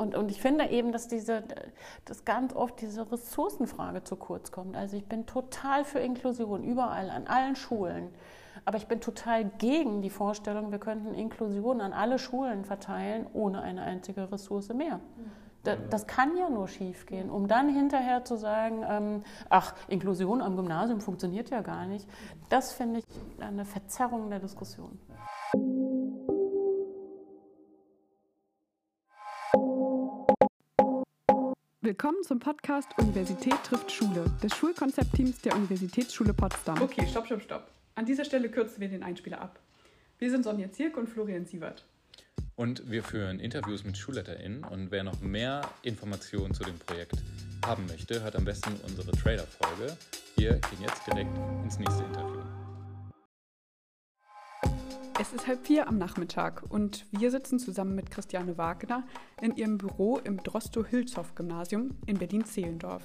Und, und ich finde eben, dass diese, dass ganz oft diese Ressourcenfrage zu kurz kommt. Also ich bin total für Inklusion, überall, an allen Schulen. Aber ich bin total gegen die Vorstellung, wir könnten Inklusion an alle Schulen verteilen, ohne eine einzige Ressource mehr. Das kann ja nur schiefgehen, um dann hinterher zu sagen, ähm, ach, Inklusion am Gymnasium funktioniert ja gar nicht. Das finde ich eine Verzerrung der Diskussion. Willkommen zum Podcast Universität trifft Schule des Schulkonzeptteams der Universitätsschule Potsdam. Okay, stopp, stopp, stopp. An dieser Stelle kürzen wir den Einspieler ab. Wir sind Sonja Zirk und Florian Sievert. Und wir führen Interviews mit SchulleiterInnen. Und wer noch mehr Informationen zu dem Projekt haben möchte, hört am besten unsere Trailer-Folge. Wir gehen jetzt direkt ins nächste Interview. Es ist halb vier am Nachmittag und wir sitzen zusammen mit Christiane Wagner in ihrem Büro im Drosto-Hülshoff-Gymnasium in Berlin-Zehlendorf.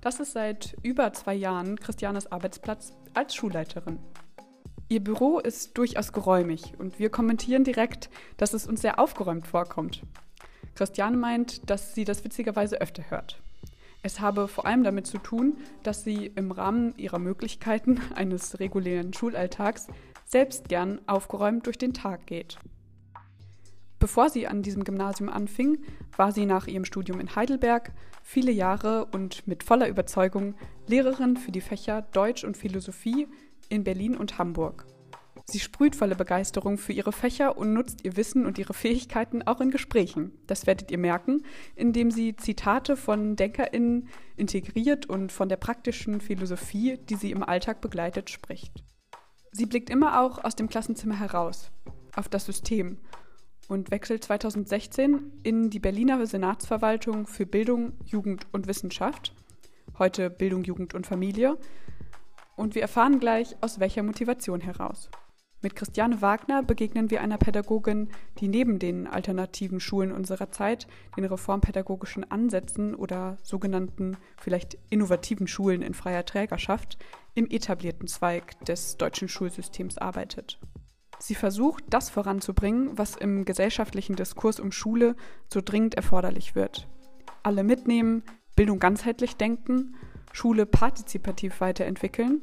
Das ist seit über zwei Jahren Christianes Arbeitsplatz als Schulleiterin. Ihr Büro ist durchaus geräumig und wir kommentieren direkt, dass es uns sehr aufgeräumt vorkommt. Christiane meint, dass sie das witzigerweise öfter hört. Es habe vor allem damit zu tun, dass sie im Rahmen ihrer Möglichkeiten eines regulären Schulalltags selbst gern aufgeräumt durch den Tag geht. Bevor sie an diesem Gymnasium anfing, war sie nach ihrem Studium in Heidelberg viele Jahre und mit voller Überzeugung Lehrerin für die Fächer Deutsch und Philosophie in Berlin und Hamburg. Sie sprüht volle Begeisterung für ihre Fächer und nutzt ihr Wissen und ihre Fähigkeiten auch in Gesprächen. Das werdet ihr merken, indem sie Zitate von DenkerInnen integriert und von der praktischen Philosophie, die sie im Alltag begleitet, spricht. Sie blickt immer auch aus dem Klassenzimmer heraus, auf das System und wechselt 2016 in die Berliner Senatsverwaltung für Bildung, Jugend und Wissenschaft, heute Bildung, Jugend und Familie. Und wir erfahren gleich, aus welcher Motivation heraus. Mit Christiane Wagner begegnen wir einer Pädagogin, die neben den alternativen Schulen unserer Zeit, den reformpädagogischen Ansätzen oder sogenannten vielleicht innovativen Schulen in freier Trägerschaft im etablierten Zweig des deutschen Schulsystems arbeitet. Sie versucht, das voranzubringen, was im gesellschaftlichen Diskurs um Schule so dringend erforderlich wird. Alle mitnehmen, Bildung ganzheitlich denken, Schule partizipativ weiterentwickeln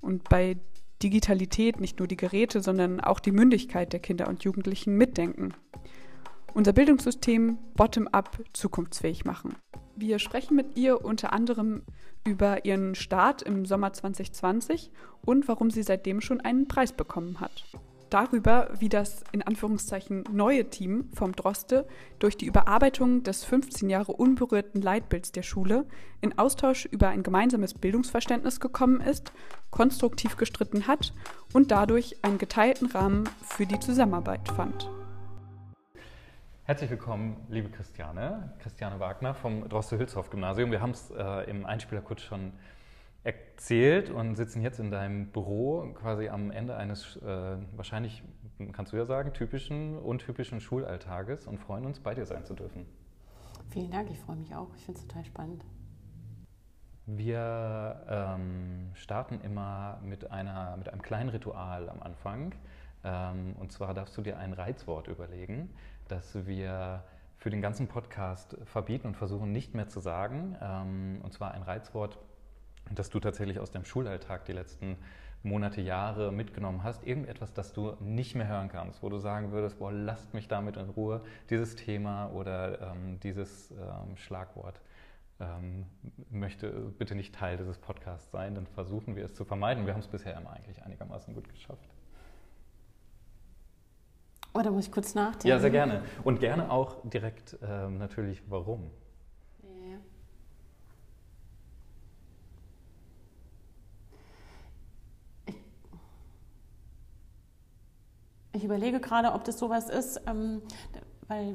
und bei Digitalität nicht nur die Geräte, sondern auch die Mündigkeit der Kinder und Jugendlichen mitdenken. Unser Bildungssystem bottom-up zukunftsfähig machen. Wir sprechen mit ihr unter anderem über ihren Start im Sommer 2020 und warum sie seitdem schon einen Preis bekommen hat darüber, wie das in Anführungszeichen neue Team vom Droste durch die Überarbeitung des 15 Jahre unberührten Leitbilds der Schule in Austausch über ein gemeinsames Bildungsverständnis gekommen ist, konstruktiv gestritten hat und dadurch einen geteilten Rahmen für die Zusammenarbeit fand. Herzlich willkommen, liebe Christiane, Christiane Wagner vom Droste-Hülshoff-Gymnasium. Wir haben es äh, im Einspieler kurz schon erzählt und sitzen jetzt in deinem Büro quasi am Ende eines äh, wahrscheinlich, kannst du ja sagen, typischen, untypischen Schulalltages und freuen uns, bei dir sein zu dürfen. Vielen Dank, ich freue mich auch. Ich finde es total spannend. Wir ähm, starten immer mit, einer, mit einem kleinen Ritual am Anfang. Ähm, und zwar darfst du dir ein Reizwort überlegen, das wir für den ganzen Podcast verbieten und versuchen nicht mehr zu sagen. Ähm, und zwar ein Reizwort, dass du tatsächlich aus deinem Schulalltag die letzten Monate, Jahre mitgenommen hast, irgendetwas, das du nicht mehr hören kannst, wo du sagen würdest, boah, lasst mich damit in Ruhe, dieses Thema oder ähm, dieses ähm, Schlagwort ähm, möchte bitte nicht Teil dieses Podcasts sein, dann versuchen wir es zu vermeiden. Wir haben es bisher immer eigentlich einigermaßen gut geschafft. Oder oh, muss ich kurz nachdenken? Ja, sehr gerne. Und gerne auch direkt ähm, natürlich, warum. Ich überlege gerade, ob das sowas ist, ähm, weil,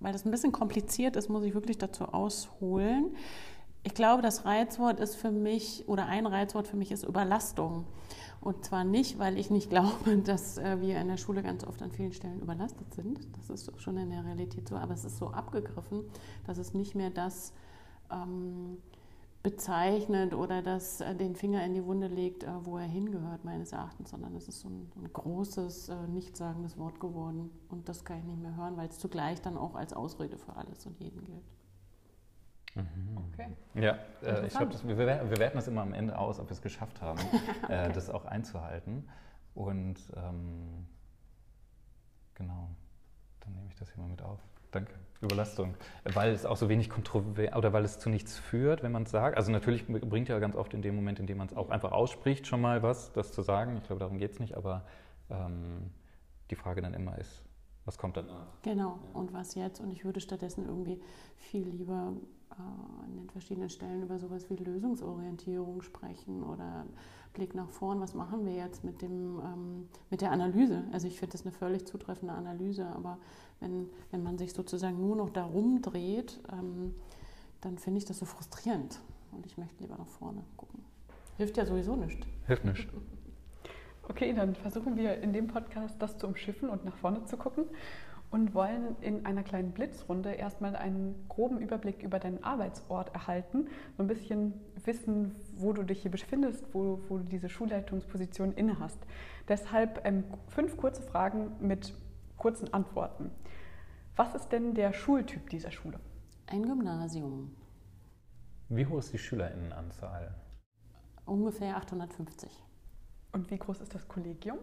weil das ein bisschen kompliziert ist, muss ich wirklich dazu ausholen. Ich glaube, das Reizwort ist für mich, oder ein Reizwort für mich ist Überlastung. Und zwar nicht, weil ich nicht glaube, dass äh, wir in der Schule ganz oft an vielen Stellen überlastet sind. Das ist schon in der Realität so, aber es ist so abgegriffen, dass es nicht mehr das ähm, bezeichnet oder das äh, den Finger in die Wunde legt, äh, wo er hingehört, meines Erachtens, sondern es ist so ein, ein großes, äh, nichtssagendes Wort geworden. Und das kann ich nicht mehr hören, weil es zugleich dann auch als Ausrede für alles und jeden gilt. Okay. Ja, äh, ich glaube, wir, wir werten das immer am Ende aus, ob wir es geschafft haben, okay. äh, das auch einzuhalten. Und ähm, genau, dann nehme ich das hier mal mit auf. Danke. Überlastung. Weil es auch so wenig kontrovers oder weil es zu nichts führt, wenn man es sagt. Also natürlich bringt ja ganz oft in dem Moment, in dem man es auch einfach ausspricht, schon mal was, das zu sagen. Ich glaube, darum geht es nicht, aber ähm, die Frage dann immer ist, was kommt danach? Genau, und was jetzt? Und ich würde stattdessen irgendwie viel lieber äh, an den verschiedenen Stellen über sowas wie Lösungsorientierung sprechen oder Blick nach vorn, was machen wir jetzt mit, dem, ähm, mit der Analyse? Also ich finde das eine völlig zutreffende Analyse, aber wenn, wenn man sich sozusagen nur noch darum dreht, ähm, dann finde ich das so frustrierend und ich möchte lieber nach vorne gucken. Hilft ja sowieso nicht. Hilft nicht. Okay, dann versuchen wir in dem Podcast das zu umschiffen und nach vorne zu gucken und wollen in einer kleinen Blitzrunde erstmal einen groben Überblick über deinen Arbeitsort erhalten, so ein bisschen wissen, wo du dich hier befindest, wo, wo du diese Schulleitungsposition inne hast. Deshalb ähm, fünf kurze Fragen mit kurzen Antworten. Was ist denn der Schultyp dieser Schule? Ein Gymnasium. Wie hoch ist die Schülerinnenanzahl? Ungefähr 850. Und wie groß ist das Kollegium?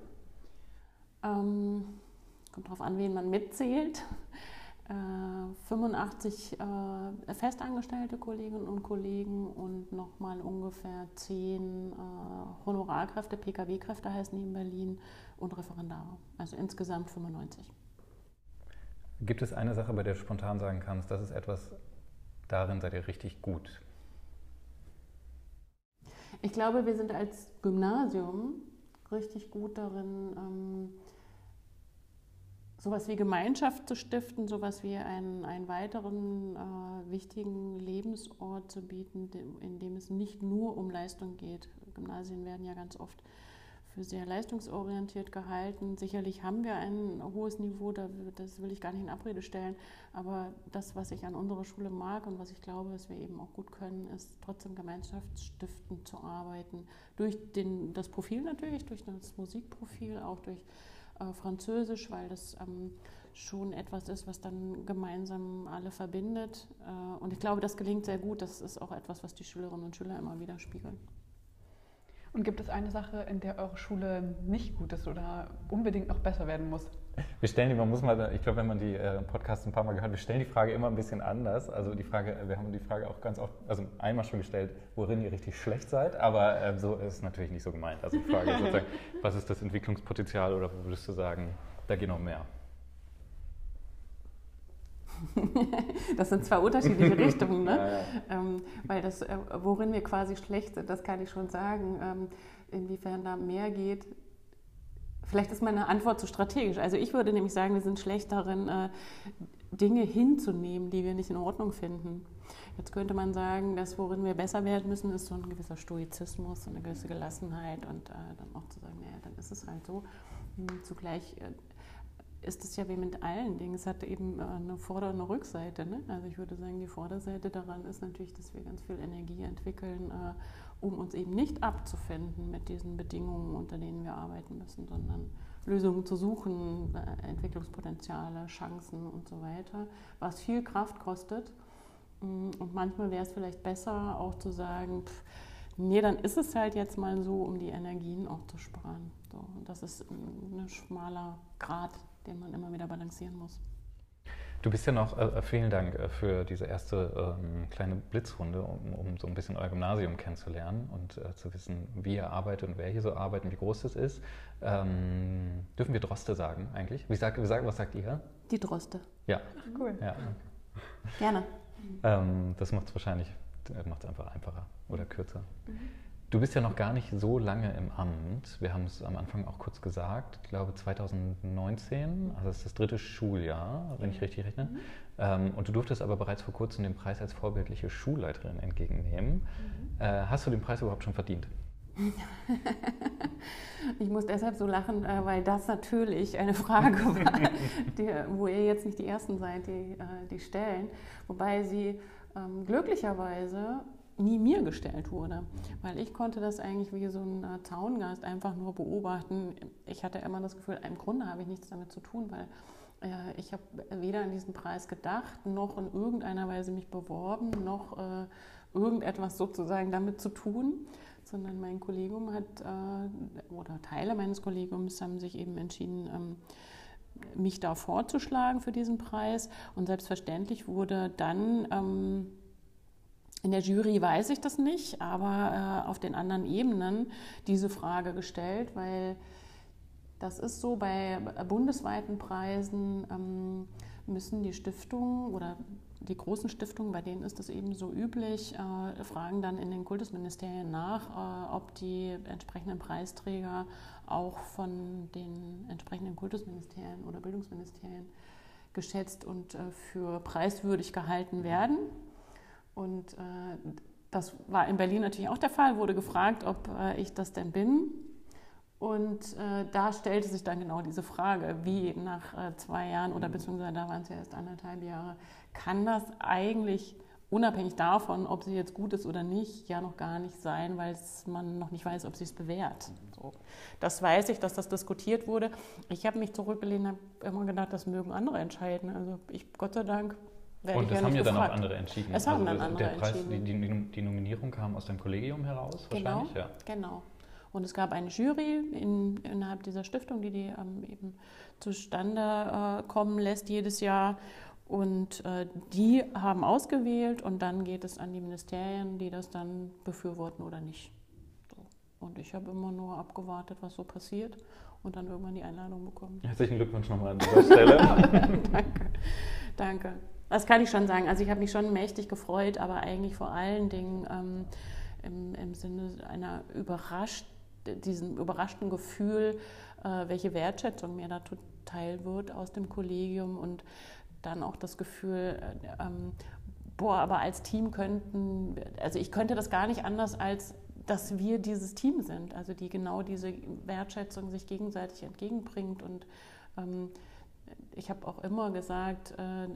Ähm, kommt darauf an, wen man mitzählt. Äh, 85 äh, festangestellte Kolleginnen und Kollegen und nochmal ungefähr 10 äh, Honorarkräfte, PKW-Kräfte heißen die in Berlin und Referendare. Also insgesamt 95. Gibt es eine Sache, bei der du spontan sagen kannst, das ist etwas, darin seid ihr richtig gut? Ich glaube, wir sind als Gymnasium richtig gut darin, ähm, sowas wie Gemeinschaft zu stiften, sowas wie einen, einen weiteren äh, wichtigen Lebensort zu bieten, in dem es nicht nur um Leistung geht. Gymnasien werden ja ganz oft für sehr leistungsorientiert gehalten. Sicherlich haben wir ein hohes Niveau, das will ich gar nicht in Abrede stellen. Aber das, was ich an unserer Schule mag und was ich glaube, was wir eben auch gut können, ist trotzdem gemeinschaftsstiftend zu arbeiten. Durch den, das Profil natürlich, durch das Musikprofil, auch durch äh, Französisch, weil das ähm, schon etwas ist, was dann gemeinsam alle verbindet. Äh, und ich glaube, das gelingt sehr gut. Das ist auch etwas, was die Schülerinnen und Schüler immer wieder spiegeln. Und gibt es eine Sache, in der eure Schule nicht gut ist oder unbedingt noch besser werden muss? Wir stellen die, man muss mal, ich glaube, wenn man die äh, Podcasts ein paar Mal gehört, wir stellen die Frage immer ein bisschen anders. Also die Frage, wir haben die Frage auch ganz oft, also einmal schon gestellt, worin ihr richtig schlecht seid, aber äh, so ist es natürlich nicht so gemeint. Also die Frage ist sozusagen, was ist das Entwicklungspotenzial oder würdest du sagen, da geht noch mehr? das sind zwei unterschiedliche Richtungen, ne? Ja, ja. Ähm, weil das, äh, worin wir quasi schlecht sind, das kann ich schon sagen. Ähm, inwiefern da mehr geht, Vielleicht ist meine Antwort zu strategisch. Also ich würde nämlich sagen, wir sind schlecht darin, äh, Dinge hinzunehmen, die wir nicht in Ordnung finden. Jetzt könnte man sagen, dass worin wir besser werden müssen, ist so ein gewisser Stoizismus, so eine gewisse Gelassenheit und äh, dann auch zu sagen, naja, dann ist es halt so. Hm, zugleich ist es ja wie mit allen Dingen. Es hat eben äh, eine Vorder- und eine Rückseite. Ne? Also ich würde sagen, die Vorderseite daran ist natürlich, dass wir ganz viel Energie entwickeln, äh, um uns eben nicht abzufinden mit diesen Bedingungen, unter denen wir arbeiten müssen, sondern Lösungen zu suchen, äh, Entwicklungspotenziale, Chancen und so weiter, was viel Kraft kostet. Mm, und manchmal wäre es vielleicht besser, auch zu sagen, pff, nee, dann ist es halt jetzt mal so, um die Energien auch zu sparen. So, das ist ein schmaler Grad, den man immer wieder balancieren muss. Du bist ja noch, äh, vielen Dank äh, für diese erste ähm, kleine Blitzrunde, um, um, so ein bisschen euer Gymnasium kennenzulernen und äh, zu wissen, wie ihr arbeitet und wer hier so arbeitet und wie groß das ist. Ähm, dürfen wir Droste sagen eigentlich? Wie sag, wie sag, was sagt ihr? Die Droste. Ja. Ach, cool. Ja. Gerne. Ähm, das macht es wahrscheinlich äh, macht's einfach einfacher oder kürzer. Mhm. Du bist ja noch gar nicht so lange im Amt. Wir haben es am Anfang auch kurz gesagt. Ich glaube 2019, also das ist das dritte Schuljahr, wenn ich richtig rechne. Mhm. Ähm, und du durftest aber bereits vor kurzem den Preis als vorbildliche Schulleiterin entgegennehmen. Mhm. Äh, hast du den Preis überhaupt schon verdient? ich muss deshalb so lachen, äh, weil das natürlich eine Frage war, die, wo ihr jetzt nicht die Ersten seid, die, äh, die stellen. Wobei sie ähm, glücklicherweise nie mir gestellt wurde. Weil ich konnte das eigentlich wie so ein äh, Zaungast einfach nur beobachten. Ich hatte immer das Gefühl, im Grunde habe ich nichts damit zu tun, weil äh, ich habe weder an diesen Preis gedacht, noch in irgendeiner Weise mich beworben, noch äh, irgendetwas sozusagen damit zu tun, sondern mein Kollegium hat, äh, oder Teile meines Kollegiums haben sich eben entschieden, ähm, mich da vorzuschlagen für diesen Preis. Und selbstverständlich wurde dann ähm, in der Jury weiß ich das nicht, aber äh, auf den anderen Ebenen diese Frage gestellt, weil das ist so bei bundesweiten Preisen ähm, müssen die Stiftungen oder die großen Stiftungen, bei denen ist das eben so üblich, äh, fragen dann in den Kultusministerien nach, äh, ob die entsprechenden Preisträger auch von den entsprechenden Kultusministerien oder Bildungsministerien geschätzt und äh, für preiswürdig gehalten werden. Und äh, das war in Berlin natürlich auch der Fall, wurde gefragt, ob äh, ich das denn bin. Und äh, da stellte sich dann genau diese Frage, wie nach äh, zwei Jahren oder beziehungsweise da waren es ja erst anderthalb Jahre, kann das eigentlich unabhängig davon, ob sie jetzt gut ist oder nicht, ja noch gar nicht sein, weil man noch nicht weiß, ob sie es bewährt. So. Das weiß ich, dass das diskutiert wurde. Ich habe mich zurückgelehnt, habe immer gedacht, das mögen andere entscheiden. Also ich, Gott sei Dank, und das ja haben ja gefragt. dann auch andere entschieden. Es haben also dann andere der Preis, entschieden. Die, die, die, Nominierung kam aus dem Kollegium heraus Genau, wahrscheinlich, ja. genau. Und es gab eine Jury in, innerhalb dieser Stiftung, die die ähm, eben zustande äh, kommen lässt jedes Jahr. Und äh, die haben ausgewählt und dann geht es an die Ministerien, die das dann befürworten oder nicht. So. Und ich habe immer nur abgewartet, was so passiert und dann irgendwann die Einladung bekommen. Herzlichen Glückwunsch nochmal an dieser Stelle. danke, danke. Das kann ich schon sagen. Also ich habe mich schon mächtig gefreut, aber eigentlich vor allen Dingen ähm, im, im, Sinne einer überrascht, diesem überraschten Gefühl, äh, welche Wertschätzung mir da teil wird aus dem Kollegium und dann auch das Gefühl, äh, ähm, boah, aber als Team könnten, also ich könnte das gar nicht anders als dass wir dieses Team sind, also die genau diese Wertschätzung sich gegenseitig entgegenbringt. Und ähm, ich habe auch immer gesagt, äh,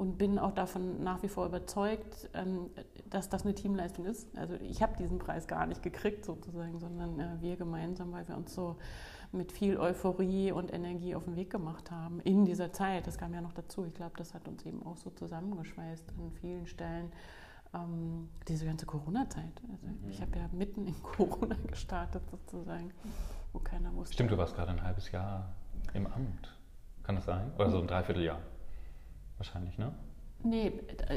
und bin auch davon nach wie vor überzeugt, ähm, dass das eine Teamleistung ist. Also ich habe diesen Preis gar nicht gekriegt sozusagen, sondern äh, wir gemeinsam, weil wir uns so mit viel Euphorie und Energie auf den Weg gemacht haben in dieser Zeit. Das kam ja noch dazu. Ich glaube, das hat uns eben auch so zusammengeschweißt an vielen Stellen. Ähm, diese ganze Corona-Zeit. Also ich habe ja mitten in Corona gestartet sozusagen, wo keiner wusste. Stimmt, du warst gerade ein halbes Jahr im Amt. Kann das sein? Oder so ein Dreivierteljahr? Wahrscheinlich, ne? Nee,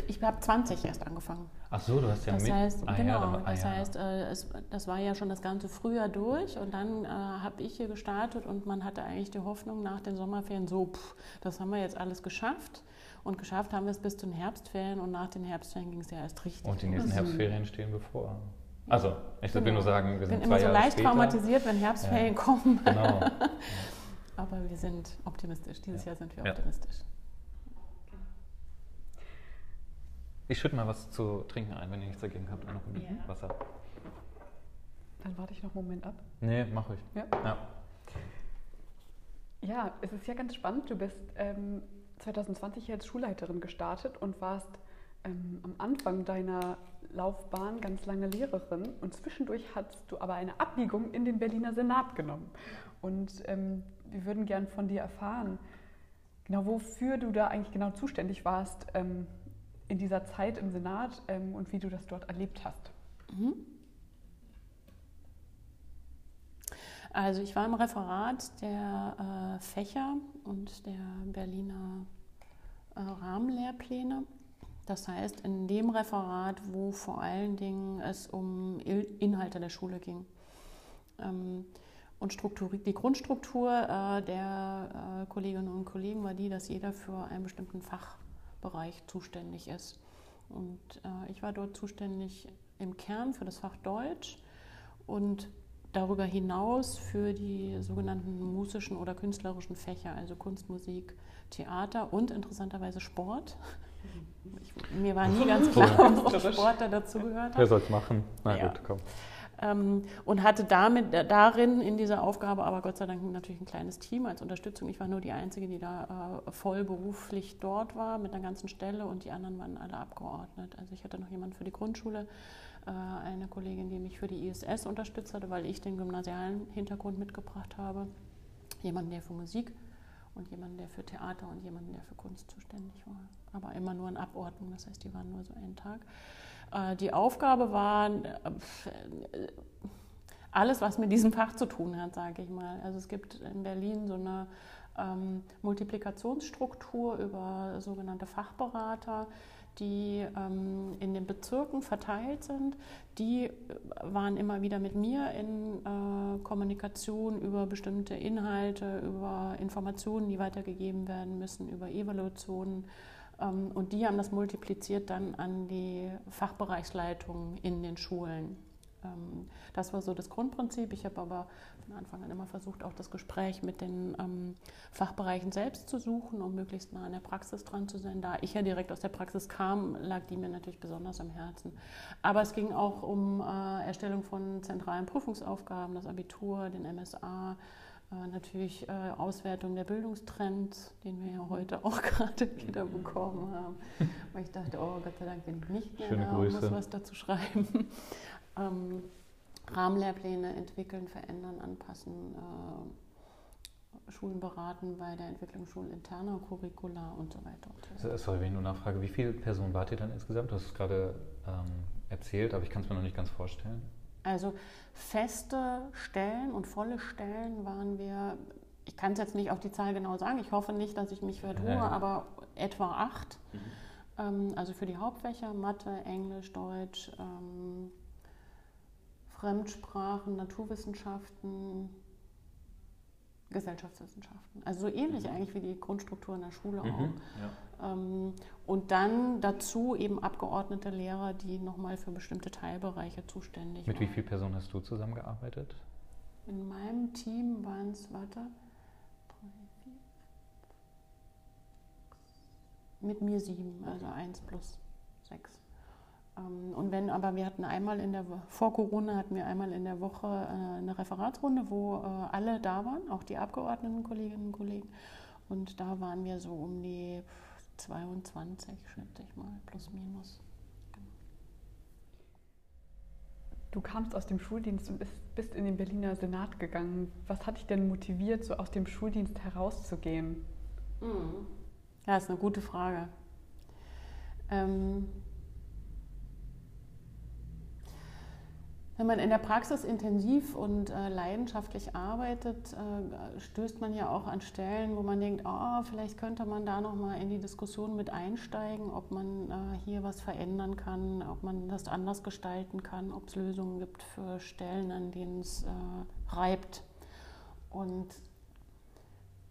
ich habe 20 erst angefangen. Ach so, du hast ja das mit. Heißt, ah, genau, ja, dann, ah, das ja. heißt, äh, es, das war ja schon das ganze Frühjahr durch und dann äh, habe ich hier gestartet und man hatte eigentlich die Hoffnung nach den Sommerferien so, pff, das haben wir jetzt alles geschafft. Und geschafft haben wir es bis zu den Herbstferien und nach den Herbstferien ging es ja erst richtig. Und die nächsten los. Herbstferien stehen bevor. Also, ich Genau. will nur sagen, wir sind bin zwei immer so Jahre leicht später. traumatisiert, wenn Herbstferien kommen. Genau. Aber wir sind optimistisch. Dieses Ja. Jahr sind wir Ja. optimistisch. Ich schütte mal was zu trinken ein, wenn ihr nichts dagegen habt. Noch ein Ja. Wasser. Dann warte ich noch einen Moment ab. Nee, mach ich. Ja. Ja. Ja, es ist ja ganz spannend. Du bist ähm, 2020 als Schulleiterin gestartet und warst ähm, am Anfang deiner Laufbahn ganz lange Lehrerin und zwischendurch hast du aber eine Abbiegung in den Berliner Senat genommen. Und ähm, wir würden gern von dir erfahren, genau wofür du da eigentlich genau zuständig warst ähm, in dieser Zeit im Senat ähm, und wie du das dort erlebt hast. Mhm. Also ich war im Referat der äh, Fächer und der Berliner äh, Rahmenlehrpläne. Das heißt, in dem Referat, wo vor allen Dingen es um Inhalte der Schule ging. Ähm, und die Grundstruktur äh, der äh, Kolleginnen und Kollegen war die, dass jeder für einen bestimmten Fachbereich zuständig ist. Und äh, ich war dort zuständig im Kern für das Fach Deutsch und darüber hinaus für die sogenannten musischen oder künstlerischen Fächer, also Kunst, Musik, Theater und interessanterweise Sport. Ich, mir war nie ganz klar, ob Sport da dazu gehört Wer hat. soll es machen? Na Ja. gut, komm. Ähm, und hatte damit äh, darin in dieser Aufgabe aber Gott sei Dank natürlich ein kleines Team als Unterstützung. Ich war nur die Einzige, die da äh, voll beruflich dort war mit einer ganzen Stelle und die anderen waren alle abgeordnet. Also ich hatte noch jemanden für die Grundschule, äh, eine Kollegin, die mich für die ISS unterstützt hatte, weil ich den gymnasialen Hintergrund mitgebracht habe, jemanden, der für Musik und jemanden, der für Theater und jemanden, der für Kunst zuständig war. Aber immer nur in Abordnung, das heißt, die waren nur so einen Tag. Äh, die Aufgabe war äh, alles, was mit diesem Fach zu tun hat, sage ich mal. Also es gibt in Berlin so eine ähm, Multiplikationsstruktur über sogenannte Fachberater, die ähm, in den Bezirken verteilt sind. Die waren immer wieder mit mir in äh, Kommunikation über bestimmte Inhalte, über Informationen, die weitergegeben werden müssen, über Evaluationen und die haben das multipliziert dann an die Fachbereichsleitungen in den Schulen. Ähm, das war so das Grundprinzip. Ich habe aber von Anfang an immer versucht, auch das Gespräch mit den ähm, Fachbereichen selbst zu suchen, um möglichst nah an der Praxis dran zu sein. Da ich ja direkt aus der Praxis kam, lag die mir natürlich besonders am Herzen. Aber es ging auch um äh, Erstellung von zentralen Prüfungsaufgaben, das Abitur, den MSA, äh, natürlich äh, Auswertung der Bildungstrends, den wir ja heute auch gerade wieder bekommen haben. Weil ich dachte, oh Gott sei Dank bin ich nicht mehr Schöne da Grüße. und muss was dazu schreiben. ähm, Rahmenlehrpläne entwickeln, verändern, anpassen, äh, Schulen beraten bei der Entwicklung schulinterner Curricula und so weiter. Und so. Sorry, wenn ich nur nachfrage, wie viele Personen wart ihr dann insgesamt? Du hast es gerade ähm, erzählt, aber ich kann es mir noch nicht ganz vorstellen. Also feste Stellen und volle Stellen waren wir, ich kann es jetzt nicht auf die Zahl genau sagen, ich hoffe nicht, dass ich mich vertue, Ja, ja. aber etwa acht. Ähm, also für die Hauptfächer Mathe, Englisch, Deutsch, ähm, Fremdsprachen, Naturwissenschaften, Gesellschaftswissenschaften. Also so ähnlich eigentlich wie die Grundstruktur in der Schule auch. Mhm. Ja. Ähm, und dann dazu eben abgeordnete Lehrer, die nochmal für bestimmte Teilbereiche zuständig Mit waren. wie vielen Personen hast du zusammengearbeitet? In meinem Team waren es, warte, drei, vier, sechs, mit mir sieben, also eins plus sechs. Ähm, Und wenn, aber wir hatten einmal in der, vor Corona hatten wir einmal in der Woche äh, eine Referatsrunde, wo äh, alle da waren, auch die Abgeordneten, Kolleginnen und Kollegen. Und da waren wir so um die 22, schätze ich mal, plus minus. Du kamst aus dem Schuldienst und bist, bist in den Berliner Senat gegangen. Was hat dich denn motiviert, so aus dem Schuldienst herauszugehen? Ja, ist eine gute Frage. Ähm, wenn man in der Praxis intensiv und äh, leidenschaftlich arbeitet, äh, stößt man ja auch an Stellen, wo man denkt, oh, vielleicht könnte man da noch mal in die Diskussion mit einsteigen, ob man äh, hier was verändern kann, ob man das anders gestalten kann, ob es Lösungen gibt für Stellen, an denen es äh, reibt. Und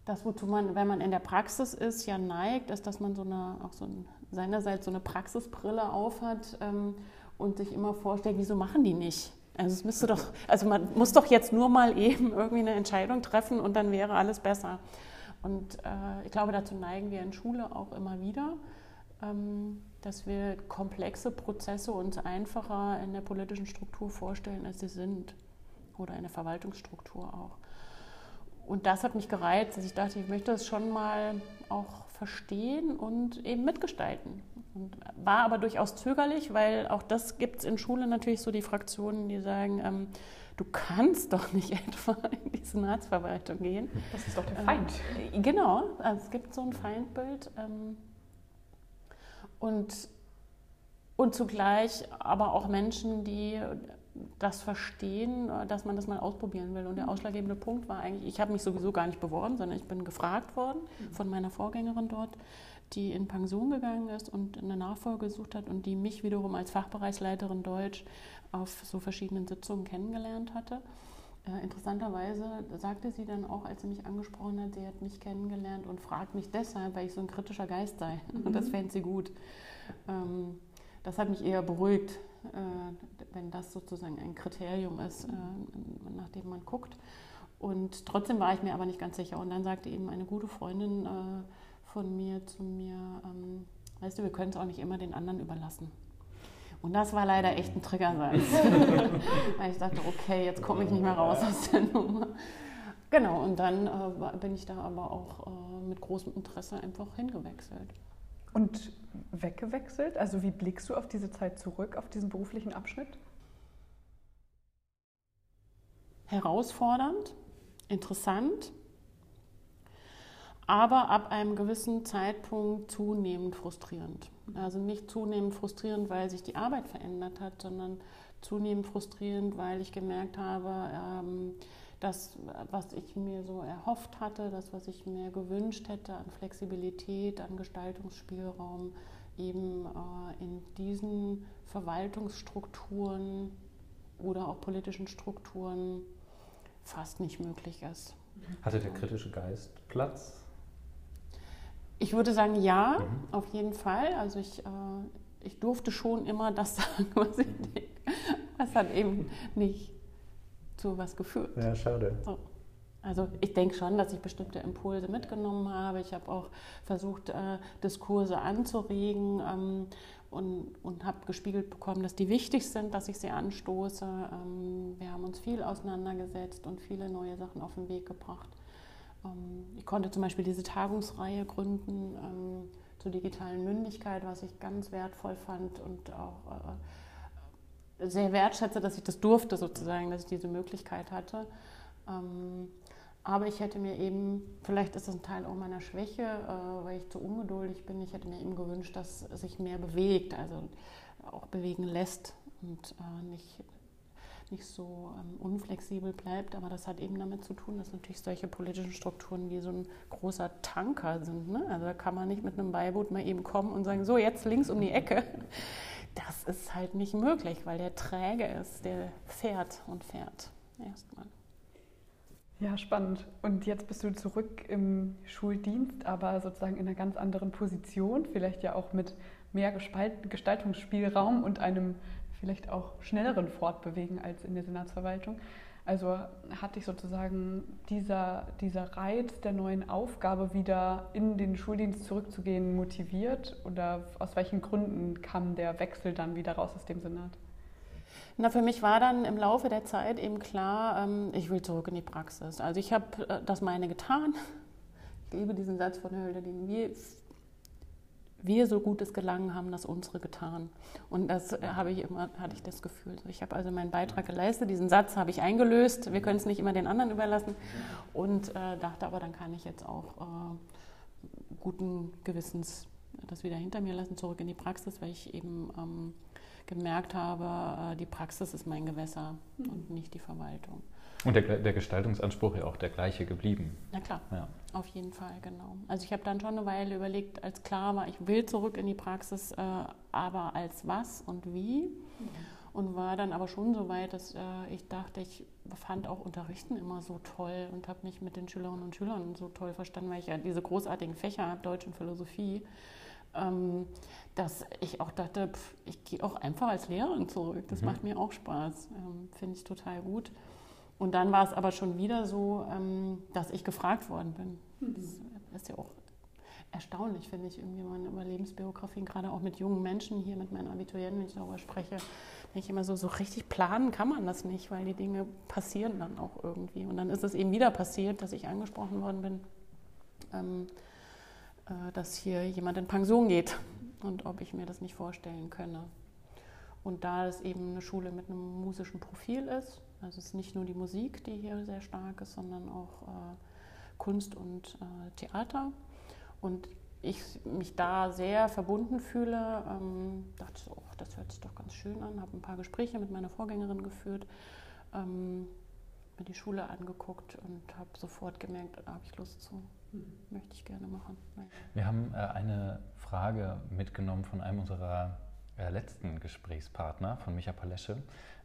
das, wozu man, wenn man in der Praxis ist, ja neigt, ist, dass man so eine, auch so ein, seinerseits so eine Praxisbrille aufhat ähm, und sich immer vorstellt, wieso machen die nicht? Also es müsste doch, also man muss doch jetzt nur mal eben irgendwie eine Entscheidung treffen und dann wäre alles besser. Und äh, ich glaube, dazu neigen wir in Schule auch immer wieder, ähm, dass wir komplexe Prozesse uns einfacher in der politischen Struktur vorstellen, als sie sind. Oder in der Verwaltungsstruktur auch. Und das hat mich gereizt, dass ich dachte, ich möchte das schon mal auch verstehen und eben mitgestalten. Und war aber durchaus zögerlich, weil auch das gibt es in Schule natürlich so die Fraktionen, die sagen, ähm, du kannst doch nicht etwa in die Senatsverwaltung gehen. Das ist doch der Feind. äh, Genau, also es gibt so ein Feindbild. Ähm, und, und zugleich aber auch Menschen, die das verstehen, dass man das mal ausprobieren will. Und der ausschlaggebende Punkt war eigentlich, ich habe mich sowieso gar nicht beworben, sondern ich bin gefragt worden von meiner Vorgängerin dort, die in Pension gegangen ist und eine Nachfolge gesucht hat und die mich wiederum als Fachbereichsleiterin Deutsch auf so verschiedenen Sitzungen kennengelernt hatte. Äh, interessanterweise sagte sie dann auch, als sie mich angesprochen hat, sie hat mich kennengelernt und fragt mich deshalb, weil ich so ein kritischer Geist sei. Und das fände sie gut. Ähm, das hat mich eher beruhigt, äh, wenn das sozusagen ein Kriterium ist, äh, nach dem man guckt. Und trotzdem war ich mir aber nicht ganz sicher. Und dann sagte eben eine gute Freundin äh, von mir zu mir, ähm, weißt du, wir können es auch nicht immer den anderen überlassen. Und das war leider echt ein Triggersatz. Weil ich dachte, okay, jetzt komme ich nicht mehr raus aus der Nummer. Genau, und dann äh, bin ich da aber auch äh, mit großem Interesse einfach hingewechselt. Und weggewechselt? Also wie blickst du auf diese Zeit zurück, auf diesen beruflichen Abschnitt? Herausfordernd, interessant, aber ab einem gewissen Zeitpunkt zunehmend frustrierend. Also nicht zunehmend frustrierend, weil sich die Arbeit verändert hat, sondern zunehmend frustrierend, weil ich gemerkt habe, ähm, das, was ich mir so erhofft hatte, das, was ich mir gewünscht hätte an Flexibilität, an Gestaltungsspielraum, eben äh, in diesen Verwaltungsstrukturen oder auch politischen Strukturen fast nicht möglich ist. Hatte der kritische Geist Platz? Ich würde sagen, ja, mhm. auf jeden Fall. Also ich, äh, ich durfte schon immer das sagen, was ich denke. Das hat eben nicht zu was geführt. Ja, schade. So. Also ich denke schon, dass ich bestimmte Impulse mitgenommen habe. Ich habe auch versucht, äh, Diskurse anzuregen ähm, und, und habe gespiegelt bekommen, dass die wichtig sind, dass ich sie anstoße. Ähm, wir haben uns viel auseinandergesetzt und viele neue Sachen auf den Weg gebracht. Ähm, ich konnte zum Beispiel diese Tagungsreihe gründen ähm, zur digitalen Mündigkeit, was ich ganz wertvoll fand und auch äh, sehr wertschätze, dass ich das durfte sozusagen, dass ich diese Möglichkeit hatte. Ähm, aber ich hätte mir eben, vielleicht ist das ein Teil auch meiner Schwäche, äh, weil ich zu ungeduldig bin, ich hätte mir eben gewünscht, dass sich mehr bewegt, also auch bewegen lässt und äh, nicht nicht so ähm, unflexibel bleibt. Aber das hat eben damit zu tun, dass natürlich solche politischen Strukturen wie so ein großer Tanker sind. Ne? Also da kann man nicht mit einem Beiboot mal eben kommen und sagen, so jetzt links um die Ecke. Das ist halt nicht möglich, weil der träge ist, der fährt und fährt erstmal. Ja, spannend. Und jetzt bist du zurück im Schuldienst, aber sozusagen in einer ganz anderen Position, vielleicht ja auch mit mehr Gestaltungsspielraum und einem vielleicht auch schnelleren Fortbewegen als in der Senatsverwaltung. Also hat dich sozusagen dieser, dieser Reiz der neuen Aufgabe, wieder in den Schuldienst zurückzugehen, motiviert? Oder aus welchen Gründen kam der Wechsel dann wieder raus aus dem Senat? Na, für mich war dann im Laufe der Zeit eben klar, ähm, ich will zurück in die Praxis. Also ich habe äh, das meine getan. Ich liebe diesen Satz von Hölderlin. Wir so Gutes gelangen haben das unsere getan. Und das habe ich immer, hatte ich das Gefühl. Ich habe also meinen Beitrag geleistet, diesen Satz habe ich eingelöst. Wir können es nicht immer den anderen überlassen. Und äh, dachte aber, dann kann ich jetzt auch äh, guten Gewissens das wieder hinter mir lassen, zurück in die Praxis, weil ich eben ähm, gemerkt habe, äh, die Praxis ist mein Gewässer mhm. und nicht die Verwaltung. Und der, der, Gestaltungsanspruch ja auch der gleiche geblieben. Na klar, ja. auf jeden Fall, genau. Also ich habe dann schon eine Weile überlegt, als klar war, ich will zurück in die Praxis, äh, aber als was und wie. Mhm. Und war dann aber schon so weit, dass äh, ich dachte, ich fand auch Unterrichten immer so toll und habe mich mit den Schülerinnen und Schülern so toll verstanden, weil ich ja diese großartigen Fächer habe, Deutsch und Philosophie, ähm, dass ich auch dachte, pff, ich gehe auch einfach als Lehrerin zurück. Das mhm. macht mir auch Spaß, ähm, finde ich total gut. Und dann war es aber schon wieder so, ähm, dass ich gefragt worden bin. Mhm. Das ist ja auch erstaunlich, finde ich, irgendwie mal über Lebensbiografien, gerade auch mit jungen Menschen hier, mit meinen Abiturienten, wenn ich darüber spreche, denke ich immer so, so richtig planen kann man das nicht, weil die Dinge passieren dann auch irgendwie. Und dann ist es eben wieder passiert, dass ich angesprochen worden bin, ähm, äh, dass hier jemand in Pension geht und ob ich mir das nicht vorstellen könne. Und da es eben eine Schule mit einem musischen Profil ist, also es ist nicht nur die Musik, die hier sehr stark ist, sondern auch äh, Kunst und äh, Theater. Und ich mich da sehr verbunden fühle, ähm, dachte ich, oh, das hört sich doch ganz schön an, habe ein paar Gespräche mit meiner Vorgängerin geführt, ähm, mir die Schule angeguckt und habe sofort gemerkt, da habe ich Lust zu. Mhm. Möchte ich gerne machen. Wir haben äh, eine Frage mitgenommen von einem unserer letzten Gesprächspartner, von Micha Palesche.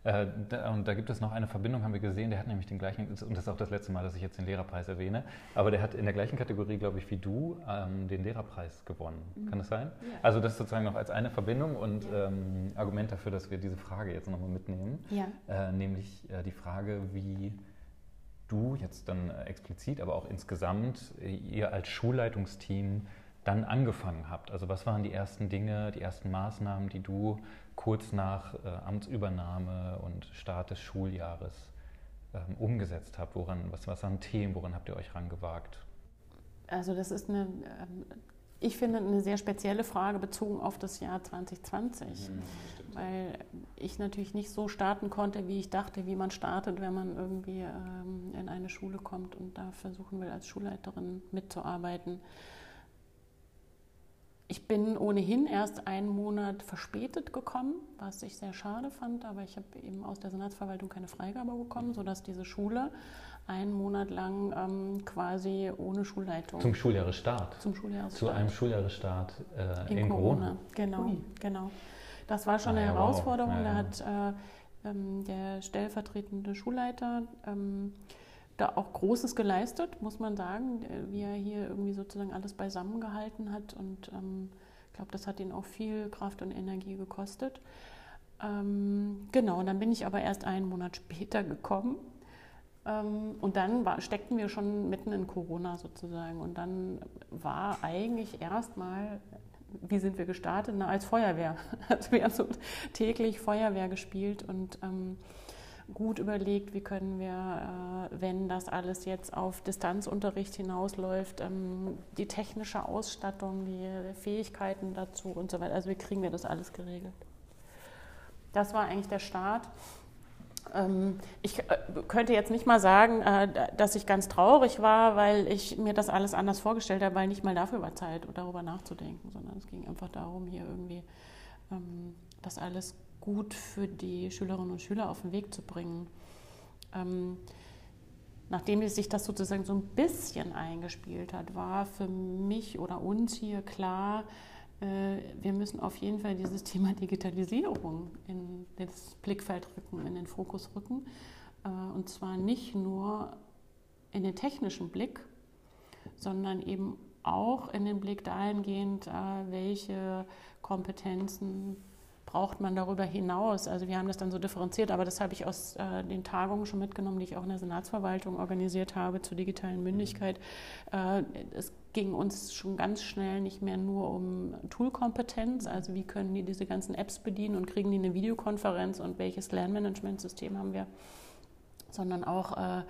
Äh, und da gibt es noch eine Verbindung, haben wir gesehen, der hat nämlich den gleichen, und das ist auch das letzte Mal, dass ich jetzt den Lehrerpreis erwähne, aber der hat in der gleichen Kategorie, glaube ich, wie du, ähm, den Lehrerpreis gewonnen. Mhm. Kann das sein? Ja. Also das sozusagen noch als eine Verbindung und ja. ähm, Argument dafür, dass wir diese Frage jetzt nochmal mitnehmen. Ja. Äh, nämlich äh, die Frage, wie du jetzt dann explizit, aber auch insgesamt, ihr als Schulleitungsteam dann angefangen habt. Also was waren die ersten Dinge, die ersten Maßnahmen, die du kurz nach äh, Amtsübernahme und Start des Schuljahres ähm, umgesetzt habt? Woran, was, was waren Themen, woran habt ihr euch rangewagt? Also das ist eine, ähm, ich finde, eine sehr spezielle Frage bezogen auf das Jahr 2020, mhm, weil ich natürlich nicht so starten konnte, wie ich dachte, wie man startet, wenn man irgendwie ähm, in eine Schule kommt und da versuchen will, als Schulleiterin mitzuarbeiten. Ich bin ohnehin erst einen Monat verspätet gekommen, was ich sehr schade fand, aber ich habe eben aus der Senatsverwaltung keine Freigabe bekommen, sodass diese Schule einen Monat lang ähm, quasi ohne Schulleitung. Zum Schuljahresstart. Zum Schuljahresstart. Zu einem Schuljahresstart äh, in, in Corona. Corona. Genau, Ui. genau. Das war schon ah, eine ja, Herausforderung. Wow. Ja, ja. Da hat äh, ähm, der stellvertretende Schulleiter ähm, da auch Großes geleistet, muss man sagen, wie er hier irgendwie sozusagen alles beisammengehalten hat. Und ähm, ich glaube, das hat ihn auch viel Kraft und Energie gekostet. Ähm, genau, und dann bin ich aber erst einen Monat später gekommen. Ähm, und dann war, steckten wir schon mitten in Corona sozusagen. Und dann war eigentlich erstmal, wie sind wir gestartet? Na, als Feuerwehr. Also wir haben so täglich Feuerwehr gespielt und ähm, gut überlegt, wie können wir, äh, wenn das alles jetzt auf Distanzunterricht hinausläuft, ähm, die technische Ausstattung, die Fähigkeiten dazu und so weiter. Also wie kriegen wir das alles geregelt? Das war eigentlich der Start. Ähm, ich äh, könnte jetzt nicht mal sagen, äh, dass ich ganz traurig war, weil ich mir das alles anders vorgestellt habe, weil nicht mal dafür war Zeit, darüber nachzudenken, sondern es ging einfach darum, hier irgendwie ähm, das alles gut für die Schülerinnen und Schüler auf den Weg zu bringen. Ähm, nachdem sich das sozusagen so ein bisschen eingespielt hat, war für mich oder uns hier klar, äh, wir müssen auf jeden Fall dieses Thema Digitalisierung in das Blickfeld rücken, in den Fokus rücken. Äh, und zwar nicht nur in den technischen Blick, sondern eben auch in den Blick dahingehend, äh, welche Kompetenzen braucht man darüber hinaus? Also wir haben das dann so differenziert, aber das habe ich aus äh, den Tagungen schon mitgenommen, die ich auch in der Senatsverwaltung organisiert habe zur digitalen Mündigkeit. Äh, es ging uns schon ganz schnell nicht mehr nur um Toolkompetenz, also wie können die diese ganzen Apps bedienen und kriegen die eine Videokonferenz und welches Lernmanagementsystem haben wir, sondern auch, äh,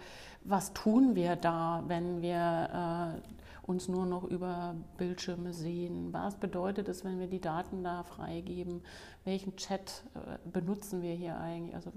was tun wir da, wenn wir äh, uns nur noch über Bildschirme sehen. Was bedeutet es, wenn wir die Daten da freigeben? Welchen Chat äh, benutzen wir hier eigentlich? Also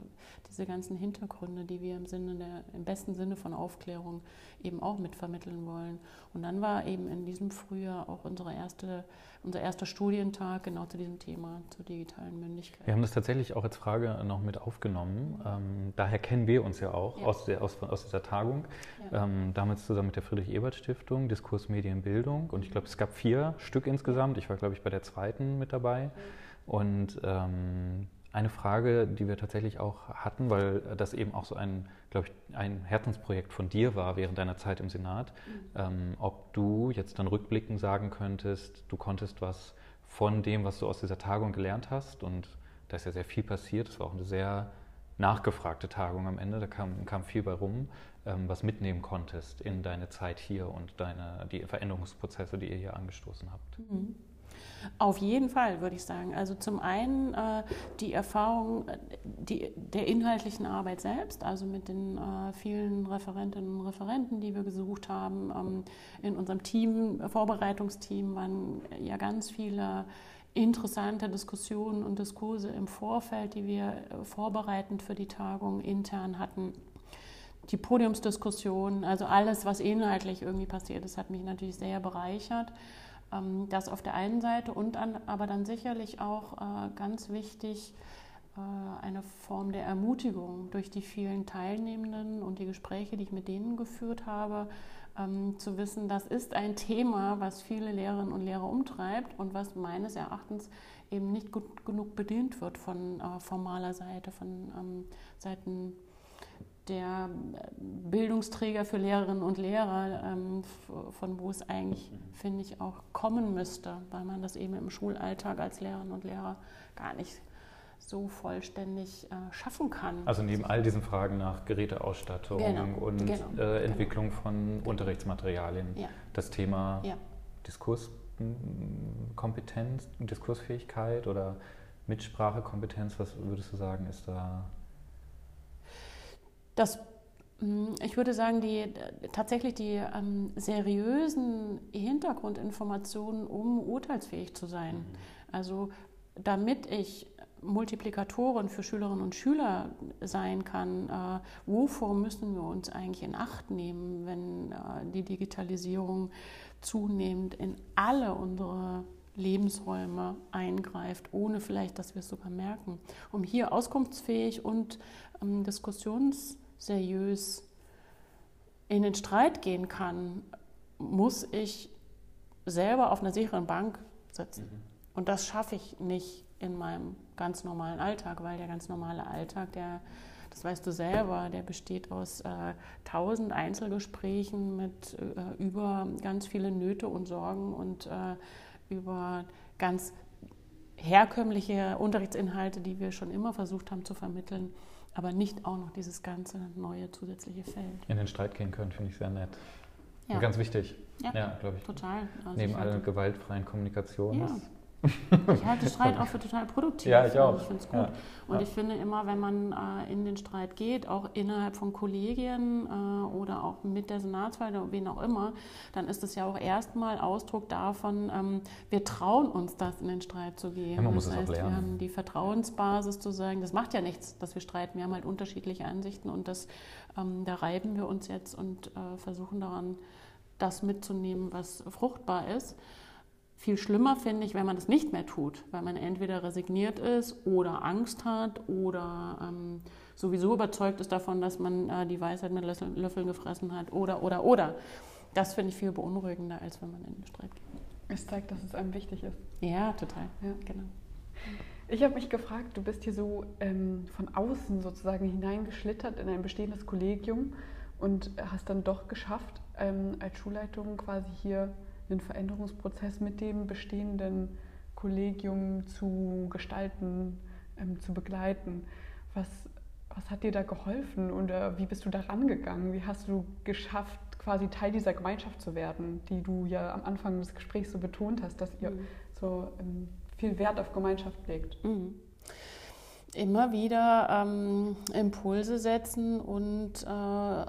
diese ganzen Hintergründe, die wir im, Sinne der, im besten Sinne von Aufklärung eben auch mitvermitteln wollen. Und dann war eben in diesem Frühjahr auch unsere erste, unser erster Studientag genau zu diesem Thema, zur digitalen Mündigkeit. Wir haben das tatsächlich auch als Frage noch mit aufgenommen. Ähm, daher kennen wir uns ja auch ja. Aus, der, aus, aus, dieser Tagung. Ja. Ähm, damals zusammen mit der Friedrich-Ebert-Stiftung, Diskurs Medienbildung. Und ich glaube, es gab vier Stück insgesamt. Ich war, glaube ich, bei der zweiten mit dabei. Mhm. Und ähm, eine Frage, die wir tatsächlich auch hatten, weil das eben auch so ein, glaube ich, ein Herzensprojekt von dir war während deiner Zeit im Senat, mhm. ähm, ob du jetzt dann rückblickend sagen könntest, du konntest was von dem, was du aus dieser Tagung gelernt hast und da ist ja sehr viel passiert, es war auch eine sehr nachgefragte Tagung am Ende, da kam, kam viel bei rum, ähm, was mitnehmen konntest in deine Zeit hier und deine, die Veränderungsprozesse, die ihr hier angestoßen habt. Mhm. Auf jeden Fall, würde ich sagen. Also zum einen äh, die Erfahrung äh, die, der inhaltlichen Arbeit selbst, also mit den äh, vielen Referentinnen und Referenten, die wir gesucht haben. Ähm, in unserem Team, Vorbereitungsteam waren ja ganz viele interessante Diskussionen und Diskurse im Vorfeld, die wir äh, vorbereitend für die Tagung intern hatten. Die Podiumsdiskussion, also alles, was inhaltlich irgendwie passiert ist, hat mich natürlich sehr bereichert. Ähm, das auf der einen Seite und an, aber dann sicherlich auch äh, ganz wichtig äh, eine Form der Ermutigung durch die vielen Teilnehmenden und die Gespräche, die ich mit denen geführt habe, ähm, zu wissen, das ist ein Thema, was viele Lehrerinnen und Lehrer umtreibt und was meines Erachtens eben nicht gut genug bedient wird von äh, formaler Seite, von ähm, Seiten der Bildungsträger für Lehrerinnen und Lehrer, ähm, von wo es eigentlich, finde ich, auch kommen müsste, weil man das eben im Schulalltag als Lehrerinnen und Lehrer gar nicht so vollständig äh, schaffen kann. Also neben all diesen Fragen nach Geräteausstattung genau, und genau, äh, Entwicklung genau. von Unterrichtsmaterialien, ja. das Thema ja. Diskurs Kompetenz, Diskursfähigkeit oder Mitsprachekompetenz? Was würdest du sagen, ist da? Das hm, ich würde sagen, die, tatsächlich die ähm, seriösen Hintergrundinformationen, um urteilsfähig zu sein. Mhm. Also damit ich Multiplikatoren für Schülerinnen und Schüler sein kann, äh, wovor müssen wir uns eigentlich in Acht nehmen, wenn äh, die Digitalisierung zunehmend in alle unsere Lebensräume eingreift, ohne vielleicht, dass wir es sogar merken, um hier auskunftsfähig und ähm, diskussions seriös in den Streit gehen kann, muss ich selber auf einer sicheren Bank sitzen. Mhm. Und das schaffe ich nicht in meinem ganz normalen Alltag, weil der ganz normale Alltag, der, das weißt du selber, der besteht aus äh, tausend Einzelgesprächen mit äh, über ganz viele Nöte und Sorgen und äh, über ganz herkömmliche Unterrichtsinhalte, die wir schon immer versucht haben zu vermitteln aber nicht auch noch dieses ganze neue zusätzliche Feld. In den Streit gehen können, finde ich sehr nett. Ja. Und ganz wichtig. Ja, ja glaube ich. Total. Also Neben aller gewaltfreien Kommunikation ja. ist ich halte Streit auch für total produktiv. Ja, ich auch. Ich finde es gut. Ja. Und ja. ich finde immer, wenn man äh, in den Streit geht, auch innerhalb von Kollegien äh, oder auch mit der Senatswahl oder wen auch immer, dann ist es ja auch erstmal Ausdruck davon, ähm, wir trauen uns das, in den Streit zu gehen. Ja, man muss das heißt, es auch lernen. Wir haben die Vertrauensbasis zu sagen, das macht ja nichts, dass wir streiten. Wir haben halt unterschiedliche Ansichten und das, ähm, da reiben wir uns jetzt und äh, versuchen daran, das mitzunehmen, was fruchtbar ist. Viel schlimmer finde ich, wenn man das nicht mehr tut, weil man entweder resigniert ist oder Angst hat oder ähm, sowieso überzeugt ist davon, dass man äh, die Weisheit mit Löffeln gefressen hat oder, oder, oder. Das finde ich viel beunruhigender, als wenn man in den Streit geht. Es zeigt, dass es einem wichtig ist. Ja, total. Ja. Genau. Ich habe mich gefragt, du bist hier so ähm, von außen sozusagen hineingeschlittert in ein bestehendes Kollegium und hast dann doch geschafft, ähm, als Schulleitung quasi hier den Veränderungsprozess mit dem bestehenden Kollegium zu gestalten, ähm, zu begleiten. Was, was hat dir da geholfen oder wie bist du da rangegangen? Wie hast du geschafft, quasi Teil dieser Gemeinschaft zu werden, die du ja am Anfang des Gesprächs so betont hast, dass ihr mhm. so ähm, viel Wert auf Gemeinschaft legt? Mhm immer wieder ähm, Impulse setzen und äh,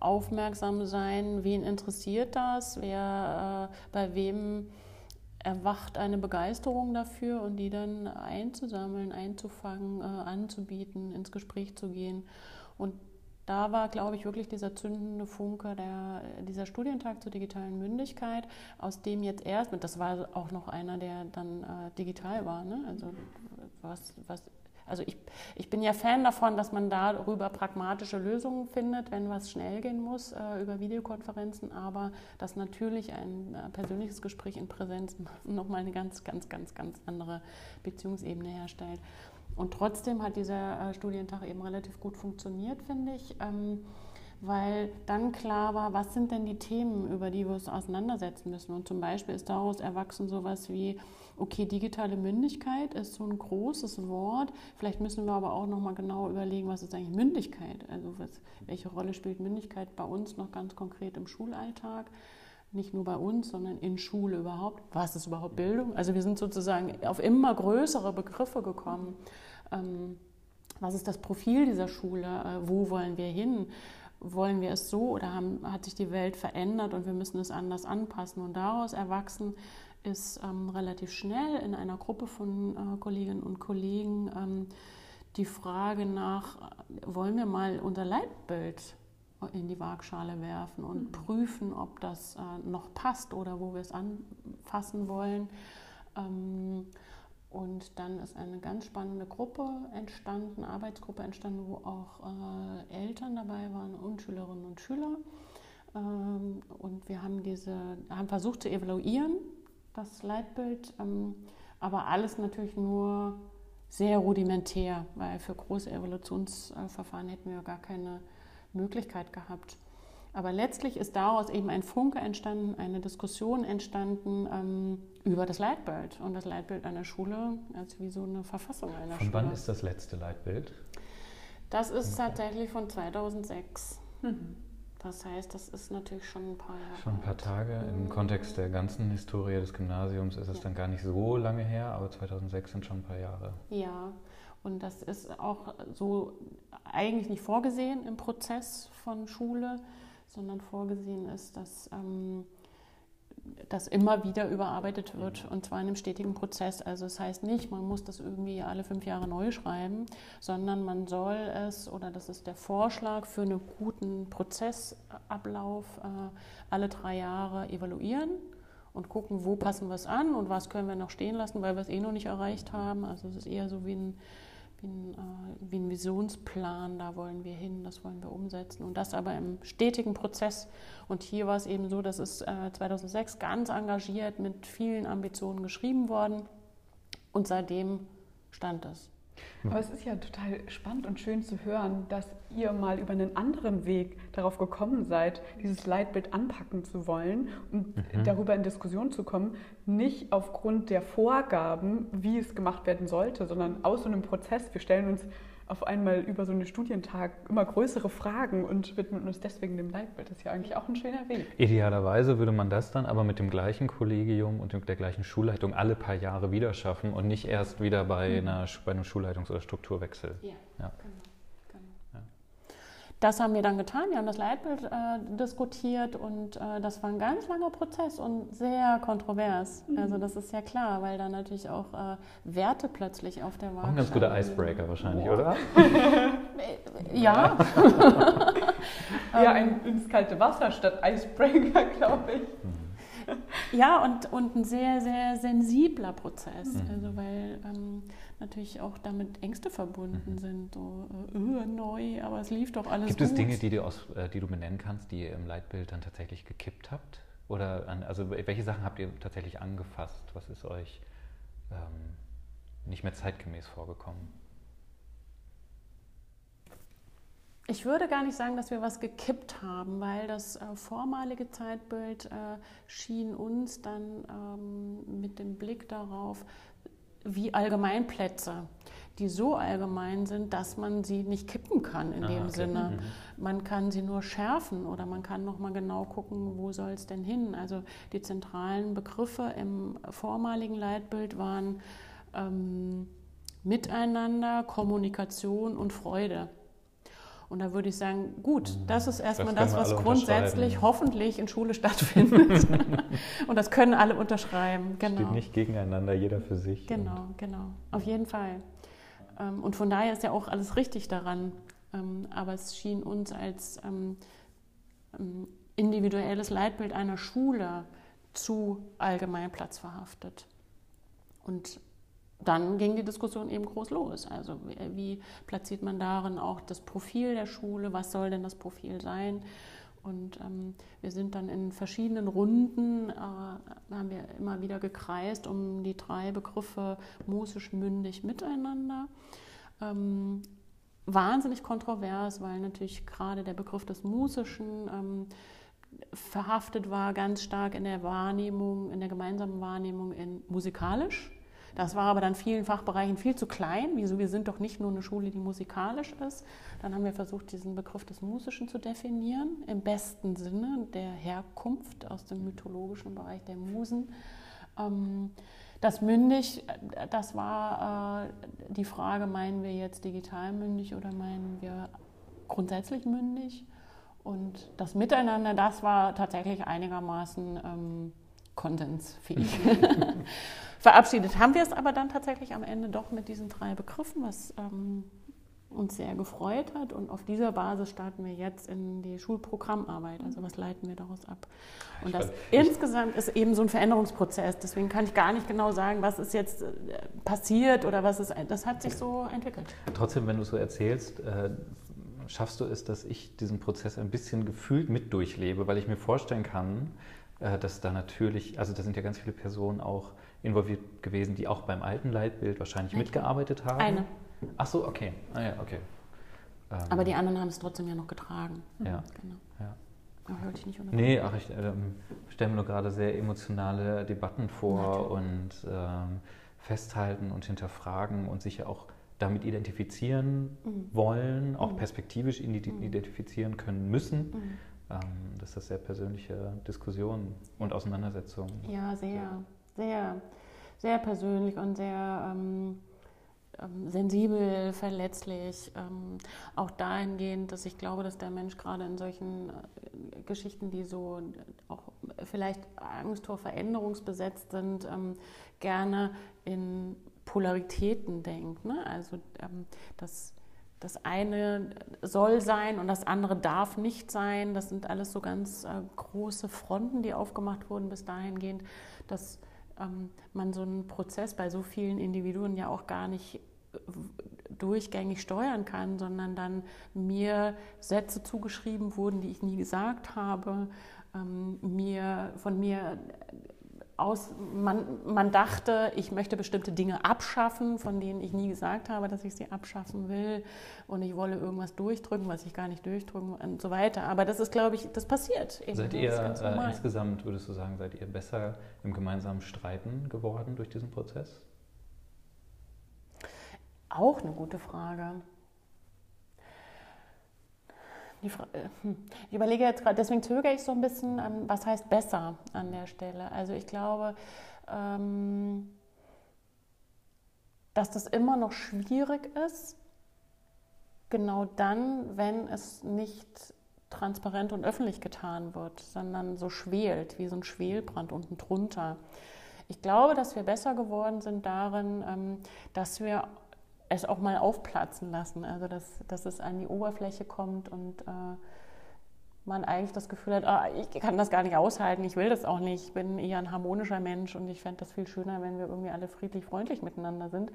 aufmerksam sein, wen interessiert das, wer äh, bei wem erwacht eine Begeisterung dafür und die dann einzusammeln, einzufangen, äh, anzubieten, ins Gespräch zu gehen. Und da war, glaube ich, wirklich dieser zündende Funke, der, dieser Studientag zur digitalen Mündigkeit, aus dem jetzt erst, das war auch noch einer, der dann äh, digital war, ne? also was, was also ich, ich bin ja Fan davon, dass man darüber pragmatische Lösungen findet, wenn was schnell gehen muss äh, über Videokonferenzen, aber dass natürlich ein äh, persönliches Gespräch in Präsenz nochmal eine ganz, ganz, ganz, ganz andere Beziehungsebene herstellt. Und trotzdem hat dieser äh, Studientag eben relativ gut funktioniert, finde ich. Ähm, weil dann klar war, was sind denn die Themen, über die wir uns auseinandersetzen müssen. Und zum Beispiel ist daraus erwachsen sowas wie, okay, digitale Mündigkeit ist so ein großes Wort. Vielleicht müssen wir aber auch nochmal genau überlegen, was ist eigentlich Mündigkeit? Also was, welche Rolle spielt Mündigkeit bei uns noch ganz konkret im Schulalltag? Nicht nur bei uns, sondern in Schule überhaupt. Was ist überhaupt Bildung? Also wir sind sozusagen auf immer größere Begriffe gekommen. Ähm, was ist das Profil dieser Schule? Äh, wo wollen wir hin? Wollen wir es so oder haben, hat sich die Welt verändert und wir müssen es anders anpassen. Und daraus erwachsen ist ähm, relativ schnell in einer Gruppe von äh, Kolleginnen und Kollegen ähm, die Frage nach, wollen wir mal unser Leitbild in die Waagschale werfen und mhm. prüfen, ob das äh, noch passt oder wo wir es anfassen wollen. Ähm, und dann ist eine ganz spannende Gruppe entstanden, Arbeitsgruppe entstanden, wo auch äh, Eltern dabei waren und Schülerinnen und Schüler. Ähm, und wir haben diese, haben versucht zu evaluieren, das Leitbild, ähm, aber alles natürlich nur sehr rudimentär, weil für große Evolutionsverfahren hätten wir gar keine Möglichkeit gehabt. Aber letztlich ist daraus eben ein Funke entstanden, eine Diskussion entstanden ähm, über das Leitbild. Und das Leitbild einer Schule als wie so eine Verfassung einer von Schule. Von wann ist das letzte Leitbild? Das ist tatsächlich von 2006. Mhm. Das heißt, das ist natürlich schon ein paar Jahre. Schon ein paar Tage. Im Mhm. Kontext der ganzen Historie des Gymnasiums ist es Ja. dann gar nicht so lange her, aber 2006 sind schon ein paar Jahre. Ja, und das ist auch so eigentlich nicht vorgesehen im Prozess von Schule, sondern vorgesehen ist, dass ähm, das immer wieder überarbeitet wird und zwar in einem stetigen Prozess. Also es heißt nicht, man muss das irgendwie alle fünf Jahre neu schreiben, sondern man soll es, oder das ist der Vorschlag für einen guten Prozessablauf, äh, alle drei Jahre evaluieren und gucken, wo passen wir es an und was können wir noch stehen lassen, weil wir es eh noch nicht erreicht haben. Also es ist eher so wie ein, wie ein, äh, wie ein Visionsplan, da wollen wir hin, das wollen wir umsetzen und das aber im stetigen Prozess. Und hier war es eben so, das ist äh, 2006 ganz engagiert mit vielen Ambitionen geschrieben worden und seitdem stand es. Aber es ist ja total spannend und schön zu hören, dass ihr mal über einen anderen Weg darauf gekommen seid, dieses Leitbild anpacken zu wollen und Mhm. darüber in Diskussion zu kommen, nicht aufgrund der Vorgaben, wie es gemacht werden sollte, sondern aus so einem Prozess. Wir stellen uns auf einmal über so einen Studientag immer größere Fragen und widmen uns deswegen dem Leitbild. Das ist ja eigentlich auch ein schöner Weg. Idealerweise würde man das dann aber mit dem gleichen Kollegium und der gleichen Schulleitung alle paar Jahre wieder schaffen und nicht erst wieder bei, einer, bei einem Schulleitungs- oder Strukturwechsel. Ja, Ja. genau. Ja. Das haben wir dann getan. Wir haben das Leitbild äh, diskutiert und äh, das war ein ganz langer Prozess und sehr kontrovers. Also das ist ja klar, weil da natürlich auch äh, Werte plötzlich auf der Waage ein ganz guter. Icebreaker wahrscheinlich, Boah. oder? Ja. Ja, Ähm, ein, ins kalte Wasser statt Icebreaker, glaube ich. Ja, und, und ein sehr, sehr sensibler Prozess. Mhm. Also weil ähm, natürlich auch damit Ängste verbunden Mhm. sind. So, äh, neu, aber es lief doch alles Gibt gut. es Dinge, die du, aus, äh, die du benennen kannst, die ihr im Leitbild dann tatsächlich gekippt habt? Oder an, also welche Sachen habt ihr tatsächlich angefasst? Was ist euch ähm, nicht mehr zeitgemäß vorgekommen? Ich würde gar nicht sagen, dass wir was gekippt haben, weil das äh, vormalige Zeitbild äh, schien uns dann ähm, mit dem Blick darauf, wie Allgemeinplätze, die so allgemein sind, dass man sie nicht kippen kann in Ah, dem okay. Sinne. Mhm. Man kann sie nur schärfen oder man kann noch mal genau gucken, wo soll es denn hin. Also die zentralen Begriffe im vormaligen Leitbild waren ähm, Miteinander, Kommunikation und Freude. Und da würde ich sagen, gut, das ist erstmal. Das das, was grundsätzlich hoffentlich in Schule stattfindet. und das können alle unterschreiben. Genau. Steht nicht gegeneinander, jeder für sich. Genau, genau. Auf jeden Fall. Ähm, Und von daher ist ja auch alles richtig daran. Ähm, Aber es schien uns als ähm, individuelles Leitbild einer Schule zu allgemein platzverhaftet. Und dann ging die Diskussion eben groß los. Also wie- platziert man darin auch das Profil der Schule? Was soll denn das Profil sein? Und ähm, wir sind dann in verschiedenen Runden, äh, haben wir immer wieder gekreist um die drei Begriffe musisch, mündig, miteinander. Ähm, wahnsinnig kontrovers, weil natürlich gerade der Begriff des Musischen ähm, verhaftet war ganz stark in der Wahrnehmung, in der gemeinsamen Wahrnehmung in musikalisch. Das war aber dann vielen Fachbereichen viel zu klein. Wieso? Wir sind doch nicht nur eine Schule, die musikalisch ist. Dann haben wir versucht, diesen Begriff des Musischen zu definieren, im besten Sinne der Herkunft aus dem mythologischen Bereich der Musen. Ähm, das mündig, äh, das war äh, die Frage, meinen wir jetzt digital mündig oder meinen wir grundsätzlich mündig? Und das Miteinander, das war tatsächlich einigermaßen ähm, konsensfähig. Verabschiedet haben wir es aber dann tatsächlich am Ende doch mit diesen drei Begriffen, was ähm, uns sehr gefreut hat. Und auf dieser Basis starten wir jetzt in die Schulprogrammarbeit. Also was leiten wir daraus ab? Und das Ich- insgesamt ist eben so ein Veränderungsprozess. Deswegen kann ich gar nicht genau sagen, was ist jetzt äh, passiert oder was ist. Das hat sich so entwickelt. Trotzdem, wenn du so erzählst, äh, schaffst du es, dass ich diesen Prozess ein bisschen gefühlt mit durchlebe, weil ich mir vorstellen kann, äh, dass da natürlich, also da sind ja ganz viele Personen auch involviert gewesen, die auch beim alten Leitbild wahrscheinlich mitgearbeitet haben. Eine. Ach so, okay. Ah, ja, okay. Ähm, Aber die anderen haben es trotzdem ja noch getragen. Ja. Genau. Ja. Aber wollte ich nicht unterbrechen. Nee, ach, ich ähm, stelle mir nur gerade sehr emotionale Debatten vor und ähm, festhalten und hinterfragen und sich ja auch damit identifizieren Mhm. wollen, auch Mhm. perspektivisch Mhm. identifizieren können müssen. Mhm. ähm, dass das sehr persönliche Diskussionen und Auseinandersetzungen. Ja, sehr, sehr, sehr persönlich und sehr ähm, ähm, sensibel, verletzlich. Ähm, auch dahingehend, dass ich glaube, dass der Mensch gerade in solchen äh, Geschichten, die so auch vielleicht Angst vor Veränderungsbesetzt sind, ähm, gerne in Polaritäten denkt. Ne? Also ähm, das, das eine soll sein und das andere darf nicht sein. Das sind alles so ganz äh, große Fronten, die aufgemacht wurden bis dahingehend, dass ähm, man so einen Prozess bei so vielen Individuen ja auch gar nicht äh, durchgängig steuern kann, sondern dann mir Sätze zugeschrieben wurden, die ich nie gesagt habe, ähm, mir von mir aus, man, man dachte, ich möchte bestimmte Dinge abschaffen, von denen ich nie gesagt habe, dass ich sie abschaffen will und ich wolle irgendwas durchdrücken, was ich gar nicht durchdrücken und so weiter. Aber das ist, glaube ich, das passiert. Eben. Seid ihr äh, insgesamt, würdest du sagen, seid ihr besser im gemeinsamen Streiten geworden durch diesen Prozess? Auch eine gute Frage. Äh, hm. Ich überlege jetzt gerade, deswegen zögere ich so ein bisschen, was heißt besser an der Stelle. Also ich glaube, ähm, dass das immer noch schwierig ist, genau dann, wenn es nicht transparent und öffentlich getan wird, sondern so schwelt, wie so ein Schwelbrand unten drunter. Ich glaube, dass wir besser geworden sind darin, ähm, dass wir es auch mal aufplatzen lassen. Also dass, dass es an die Oberfläche kommt und äh, man eigentlich das Gefühl hat, ah, ich kann das gar nicht aushalten, ich will das auch nicht, ich bin eher ein harmonischer Mensch und ich fände das viel schöner, wenn wir irgendwie alle friedlich, freundlich miteinander sind.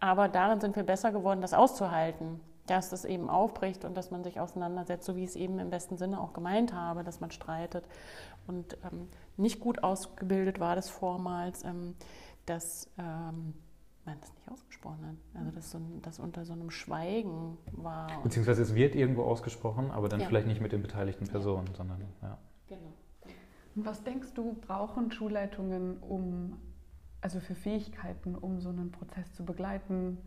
Aber darin sind wir besser geworden, das auszuhalten, dass das eben aufbricht und dass man sich auseinandersetzt, so wie ich es eben im besten Sinne auch gemeint habe, dass man streitet. Und ähm, nicht gut ausgebildet war das vormals, ähm, dass... Ähm, man das nicht ausgesprochen hat. Also dass so das unter so einem Schweigen war. Beziehungsweise es wird irgendwo ausgesprochen, aber dann ja. vielleicht nicht mit den beteiligten Personen, ja. sondern ja. Genau. Und was denkst du, brauchen Schulleitungen, um also für Fähigkeiten, um so einen Prozess zu begleiten,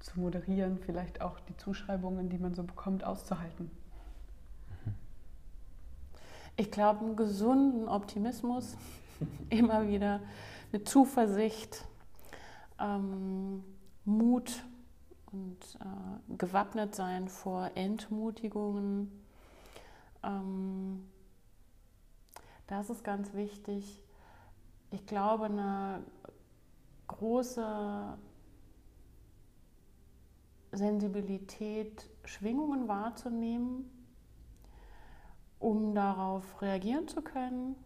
zu moderieren, vielleicht auch die Zuschreibungen, die man so bekommt, auszuhalten? Mhm. Ich glaube, einen gesunden Optimismus, immer wieder eine Zuversicht, ähm, Mut und äh, gewappnet sein vor Entmutigungen. Ähm, das ist ganz wichtig. Ich glaube, eine große Sensibilität, Schwingungen wahrzunehmen, um darauf reagieren zu können,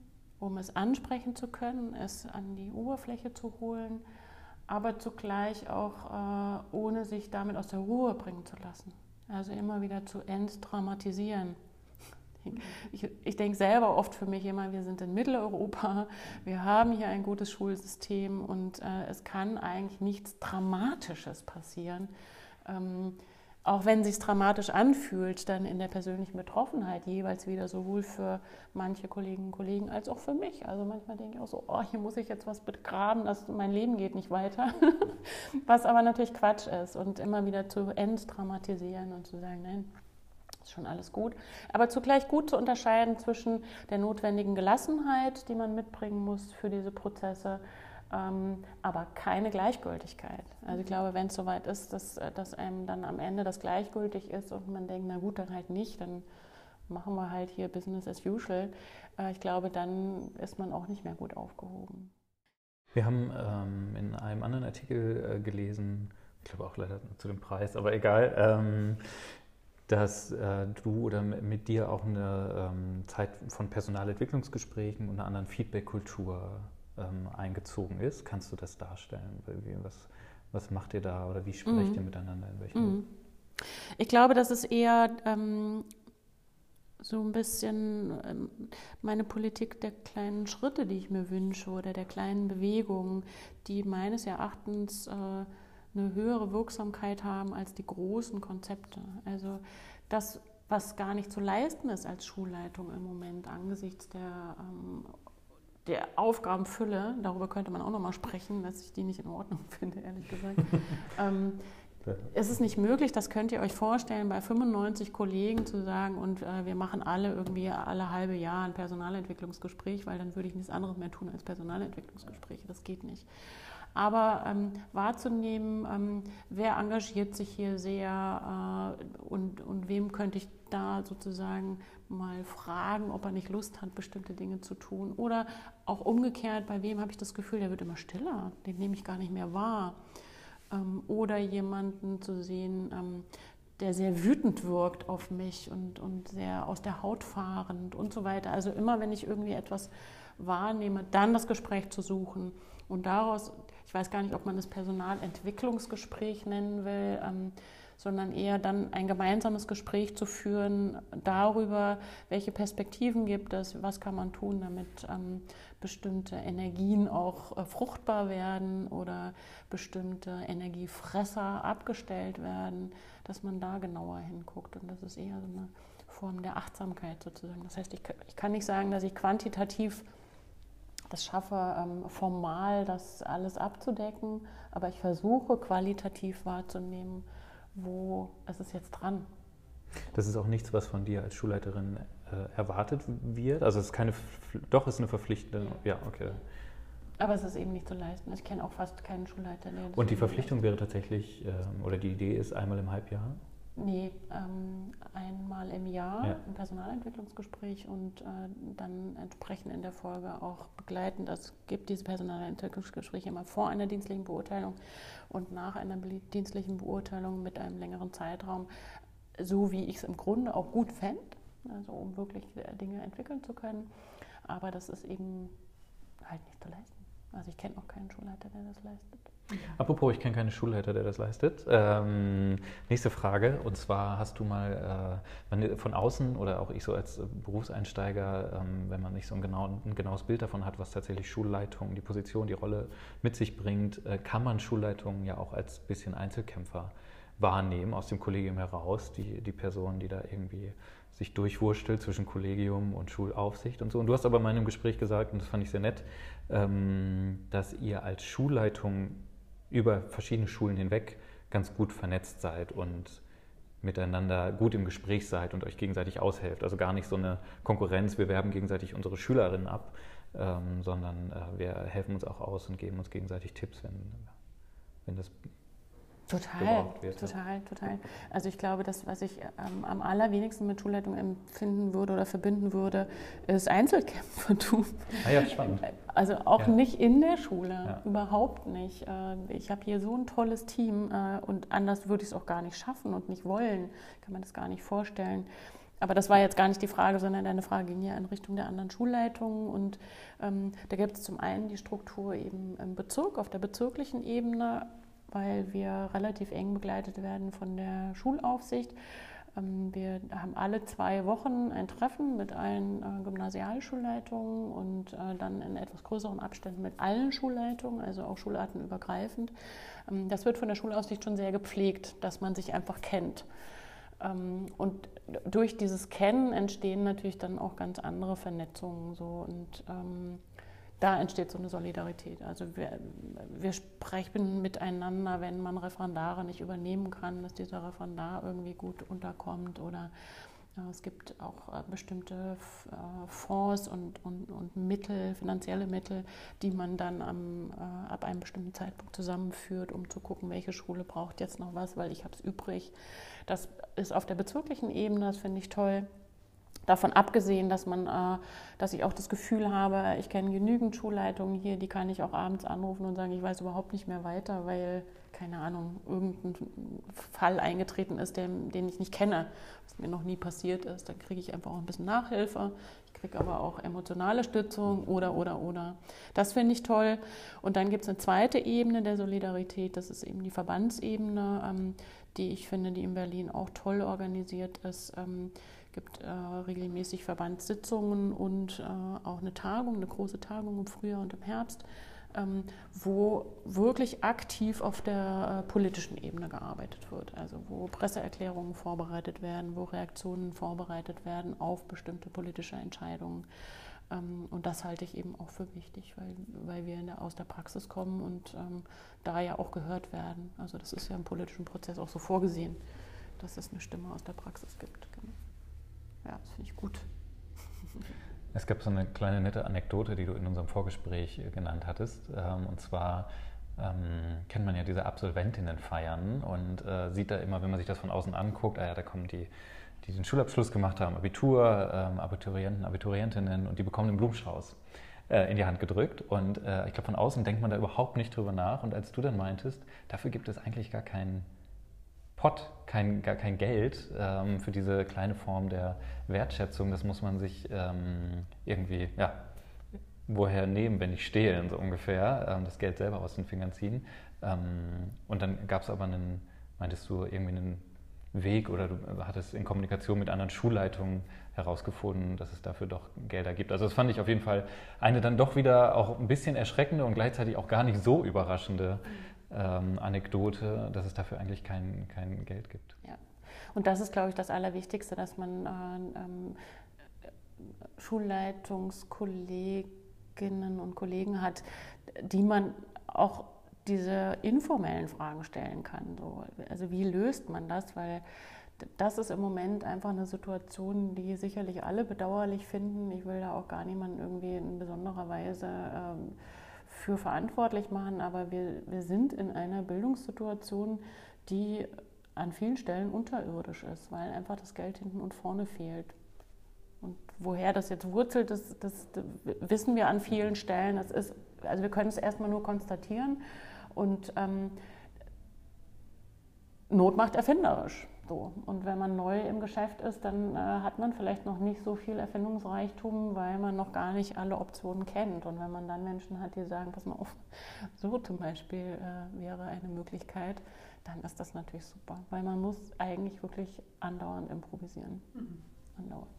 um es ansprechen zu können, es an die Oberfläche zu holen aber zugleich auch äh, ohne sich damit aus der Ruhe bringen zu lassen. Also immer wieder zu entdramatisieren. Ich, ich denke selber oft für mich immer, wir sind in Mitteleuropa, wir haben hier ein gutes Schulsystem und äh, es kann eigentlich nichts Dramatisches passieren. Ähm, auch wenn sich dramatisch anfühlt, dann in der persönlichen Betroffenheit jeweils wieder sowohl für manche Kolleginnen und Kollegen als auch für mich. Also manchmal denke ich auch so, oh, hier muss ich jetzt was begraben, das, mein Leben geht nicht weiter. was aber natürlich Quatsch ist und immer wieder zu entdramatisieren und zu sagen, nein, ist schon alles gut. Aber zugleich gut zu unterscheiden zwischen der notwendigen Gelassenheit, die man mitbringen muss für diese Prozesse, ähm, aber keine Gleichgültigkeit. Also ich glaube, wenn es soweit ist, dass, äh, dass einem dann am Ende das gleichgültig ist und man denkt, na gut, dann halt nicht, dann machen wir halt hier Business as usual. Äh, ich glaube, dann ist man auch nicht mehr gut aufgehoben. Wir haben ähm, in einem anderen Artikel äh, gelesen, ich glaube auch leider zu dem Preis, aber egal, ähm, dass äh, du oder mit dir auch eine ähm, Zeit von Personalentwicklungsgesprächen und einer anderen Feedback-Kultur ähm, eingezogen ist. Kannst du das darstellen? Was, was macht ihr da oder wie sprecht mhm. ihr miteinander? In welchen mhm. Ich glaube, das ist eher ähm, so ein bisschen ähm, meine Politik der kleinen Schritte, die ich mir wünsche oder der kleinen Bewegungen, die meines Erachtens äh, eine höhere Wirksamkeit haben als die großen Konzepte. Also das, was gar nicht zu leisten ist als Schulleitung im Moment angesichts der ähm, der Aufgabenfülle, darüber könnte man auch nochmal sprechen, dass ich die nicht in Ordnung finde, ehrlich gesagt, ähm, es ist nicht möglich, das könnt ihr euch vorstellen, bei 95 Kollegen zu sagen, und äh, wir machen alle irgendwie alle halbe Jahr ein Personalentwicklungsgespräch, weil dann würde ich nichts anderes mehr tun als Personalentwicklungsgespräche. Das geht nicht. Aber ähm, wahrzunehmen, ähm, wer engagiert sich hier sehr äh, und, und wem könnte ich da sozusagen mal fragen, ob er nicht Lust hat, bestimmte Dinge zu tun. Oder auch umgekehrt, bei wem habe ich das Gefühl, der wird immer stiller, den nehme ich gar nicht mehr wahr. Ähm, oder jemanden zu sehen, ähm, der sehr wütend wirkt auf mich und, und sehr aus der Haut fahrend und so weiter. Also immer, wenn ich irgendwie etwas wahrnehme, dann das Gespräch zu suchen und daraus, ich weiß gar nicht, ob man das Personalentwicklungsgespräch nennen will, ähm, sondern eher dann ein gemeinsames Gespräch zu führen darüber, welche Perspektiven gibt es, was kann man tun, damit ähm, bestimmte Energien auch äh, fruchtbar werden oder bestimmte Energiefresser abgestellt werden, dass man da genauer hinguckt. Und das ist eher so eine Form der Achtsamkeit sozusagen. Das heißt, ich, ich kann nicht sagen, dass ich quantitativ das schaffe, ähm, formal das alles abzudecken, aber ich versuche qualitativ wahrzunehmen, wo ist es jetzt dran. Das ist auch nichts, was von dir als Schulleiterin äh, erwartet wird. Also es ist keine, doch es ist eine verpflichtende, ja, okay. Aber es ist eben nicht zu leisten. Ich kenne auch fast keinen Schulleiter, der das Und die Verpflichtung wäre tatsächlich, ähm, oder die Idee ist einmal im Halbjahr? Nee, ähm, einmal im Jahr ja. ein Personalentwicklungsgespräch und äh, dann entsprechend in der Folge auch begleitend. Es gibt diese Personalentwicklungsgespräche immer vor einer dienstlichen Beurteilung und nach einer dienstlichen Beurteilung mit einem längeren Zeitraum, so wie ich es im Grunde auch gut fände, also um wirklich Dinge entwickeln zu können. Aber das ist eben halt nicht zu leisten. Also ich kenne auch keinen Schulleiter, der das leistet. Apropos, ich kenne keinen Schulleiter, der das leistet. Ähm, nächste Frage, und zwar hast du mal äh, von außen oder auch ich so als Berufseinsteiger, ähm, wenn man nicht so ein, genau, ein, genaues Bild davon hat, was tatsächlich Schulleitung, die Position, die Rolle mit sich bringt, äh, kann man Schulleitungen ja auch als bisschen Einzelkämpfer wahrnehmen aus dem Kollegium heraus, die, die Person, die da irgendwie sich durchwurstelt zwischen Kollegium und Schulaufsicht und so. Und du hast aber mal in einem Gespräch gesagt, und das fand ich sehr nett, dass ihr als Schulleitung über verschiedene Schulen hinweg ganz gut vernetzt seid und miteinander gut im Gespräch seid und euch gegenseitig aushelft. Also gar nicht so eine Konkurrenz, wir werben gegenseitig unsere Schülerinnen ab, ähm, sondern äh, wir helfen uns auch aus und geben uns gegenseitig Tipps, wenn, wenn das Total, total, total. Also ich glaube, das, was ich ähm, am allerwenigsten mit Schulleitung empfinden würde oder verbinden würde, ist Einzelkämpfertum. Ah ja, spannend. Also auch ja. nicht in der Schule, ja. überhaupt nicht. Äh, ich habe hier so ein tolles Team äh, und anders würde ich es auch gar nicht schaffen und nicht wollen. Kann man das gar nicht vorstellen. Aber das war jetzt gar nicht die Frage, sondern deine Frage ging ja in Richtung der anderen Schulleitungen. Und ähm, da gibt es zum einen die Struktur eben im Bezirk, auf der bezirklichen Ebene, weil wir relativ eng begleitet werden von der Schulaufsicht. Ähm, wir haben alle zwei Wochen ein Treffen mit allen äh, Gymnasialschulleitungen und äh, dann in etwas größeren Abständen mit allen Schulleitungen, also auch schulartenübergreifend. Ähm, das wird von der Schulaufsicht schon sehr gepflegt, dass man sich einfach kennt. Ähm, und durch dieses Kennen entstehen natürlich dann auch ganz andere Vernetzungen. So. Und da entsteht so eine Solidarität. Also wir, wir sprechen miteinander, wenn man Referendare nicht übernehmen kann, dass dieser Referendar irgendwie gut unterkommt oder äh, es gibt auch äh, bestimmte äh, Fonds und, und, und Mittel, finanzielle Mittel, die man dann am, ab einem bestimmten Zeitpunkt zusammenführt, um zu gucken, welche Schule braucht jetzt noch was, weil ich habe es übrig. Das ist auf der bezirklichen Ebene, das finde ich toll. Davon abgesehen, dass man, äh, dass ich auch das Gefühl habe, ich kenne genügend Schulleitungen hier, die kann ich auch abends anrufen und sagen, ich weiß überhaupt nicht mehr weiter, weil, keine Ahnung, irgendein Fall eingetreten ist, den, den ich nicht kenne, was mir noch nie passiert ist. Dann kriege ich einfach auch ein bisschen Nachhilfe. Ich kriege aber auch emotionale Stützung oder, oder, oder. Das finde ich toll. Und dann gibt es eine zweite Ebene der Solidarität, das ist eben die Verbandsebene, ähm, die ich finde, die in Berlin auch toll organisiert ist. Ähm, gibt äh, regelmäßig Verbandssitzungen und äh, auch eine Tagung, eine große Tagung im Frühjahr und im Herbst, ähm, wo wirklich aktiv auf der äh, politischen Ebene gearbeitet wird. Also wo Presseerklärungen vorbereitet werden, wo Reaktionen vorbereitet werden auf bestimmte politische Entscheidungen. Ähm, und das halte ich eben auch für wichtig, weil, weil wir der, aus der Praxis kommen und ähm, da ja auch gehört werden. Also das ist ja im politischen Prozess auch so vorgesehen, dass es eine Stimme aus der Praxis gibt. Genau. Ja, das finde ich gut. Es gab so eine kleine nette Anekdote, die du in unserem Vorgespräch äh, genannt hattest. Ähm, und zwar ähm, kennt man ja diese Absolventinnen feiern und äh, sieht da immer, wenn man sich das von außen anguckt, ah ja, da kommen die, die den Schulabschluss gemacht haben, Abitur, ähm, Abiturienten, Abiturientinnen und die bekommen den Blumenstrauß äh, in die Hand gedrückt. Und äh, ich glaube, von außen denkt man da überhaupt nicht drüber nach. Und als du dann meintest, dafür gibt es eigentlich gar keinen Pott, kein, gar kein Geld ähm, für diese kleine Form der Wertschätzung, das muss man sich ähm, irgendwie, ja, woher nehmen, wenn ich stehe, so ungefähr, ähm, das Geld selber aus den Fingern ziehen. Ähm, und dann gab es aber einen, meintest du, irgendwie einen Weg oder du hattest in Kommunikation mit anderen Schulleitungen herausgefunden, dass es dafür doch Gelder gibt. Also das fand ich auf jeden Fall eine dann doch wieder auch ein bisschen erschreckende und gleichzeitig auch gar nicht so überraschende ähm, Anekdote, dass es dafür eigentlich kein, kein Geld gibt. Ja. Und das ist, glaube ich, das Allerwichtigste, dass man äh, ähm, Schulleitungskollegen Kolleginnen und Kollegen hat, die man auch diese informellen Fragen stellen kann. So. Also wie löst man das? Weil das ist im Moment einfach eine Situation, die sicherlich alle bedauerlich finden. Ich will da auch gar niemanden irgendwie in besonderer Weise ähm, für verantwortlich machen, aber wir, wir sind in einer Bildungssituation, die an vielen Stellen unterirdisch ist, weil einfach das Geld hinten und vorne fehlt. Und woher das jetzt wurzelt, das, das, das, wissen wir an vielen Stellen. Das ist, also wir können es erstmal nur konstatieren. Und ähm, Not macht erfinderisch. So. Und wenn man neu im Geschäft ist, dann äh, hat man vielleicht noch nicht so viel Erfindungsreichtum, weil man noch gar nicht alle Optionen kennt. Und wenn man dann Menschen hat, die sagen, pass mal auf, so zum Beispiel äh, wäre eine Möglichkeit, dann ist das natürlich super. Weil man muss eigentlich wirklich andauernd improvisieren. Mhm. Andauernd.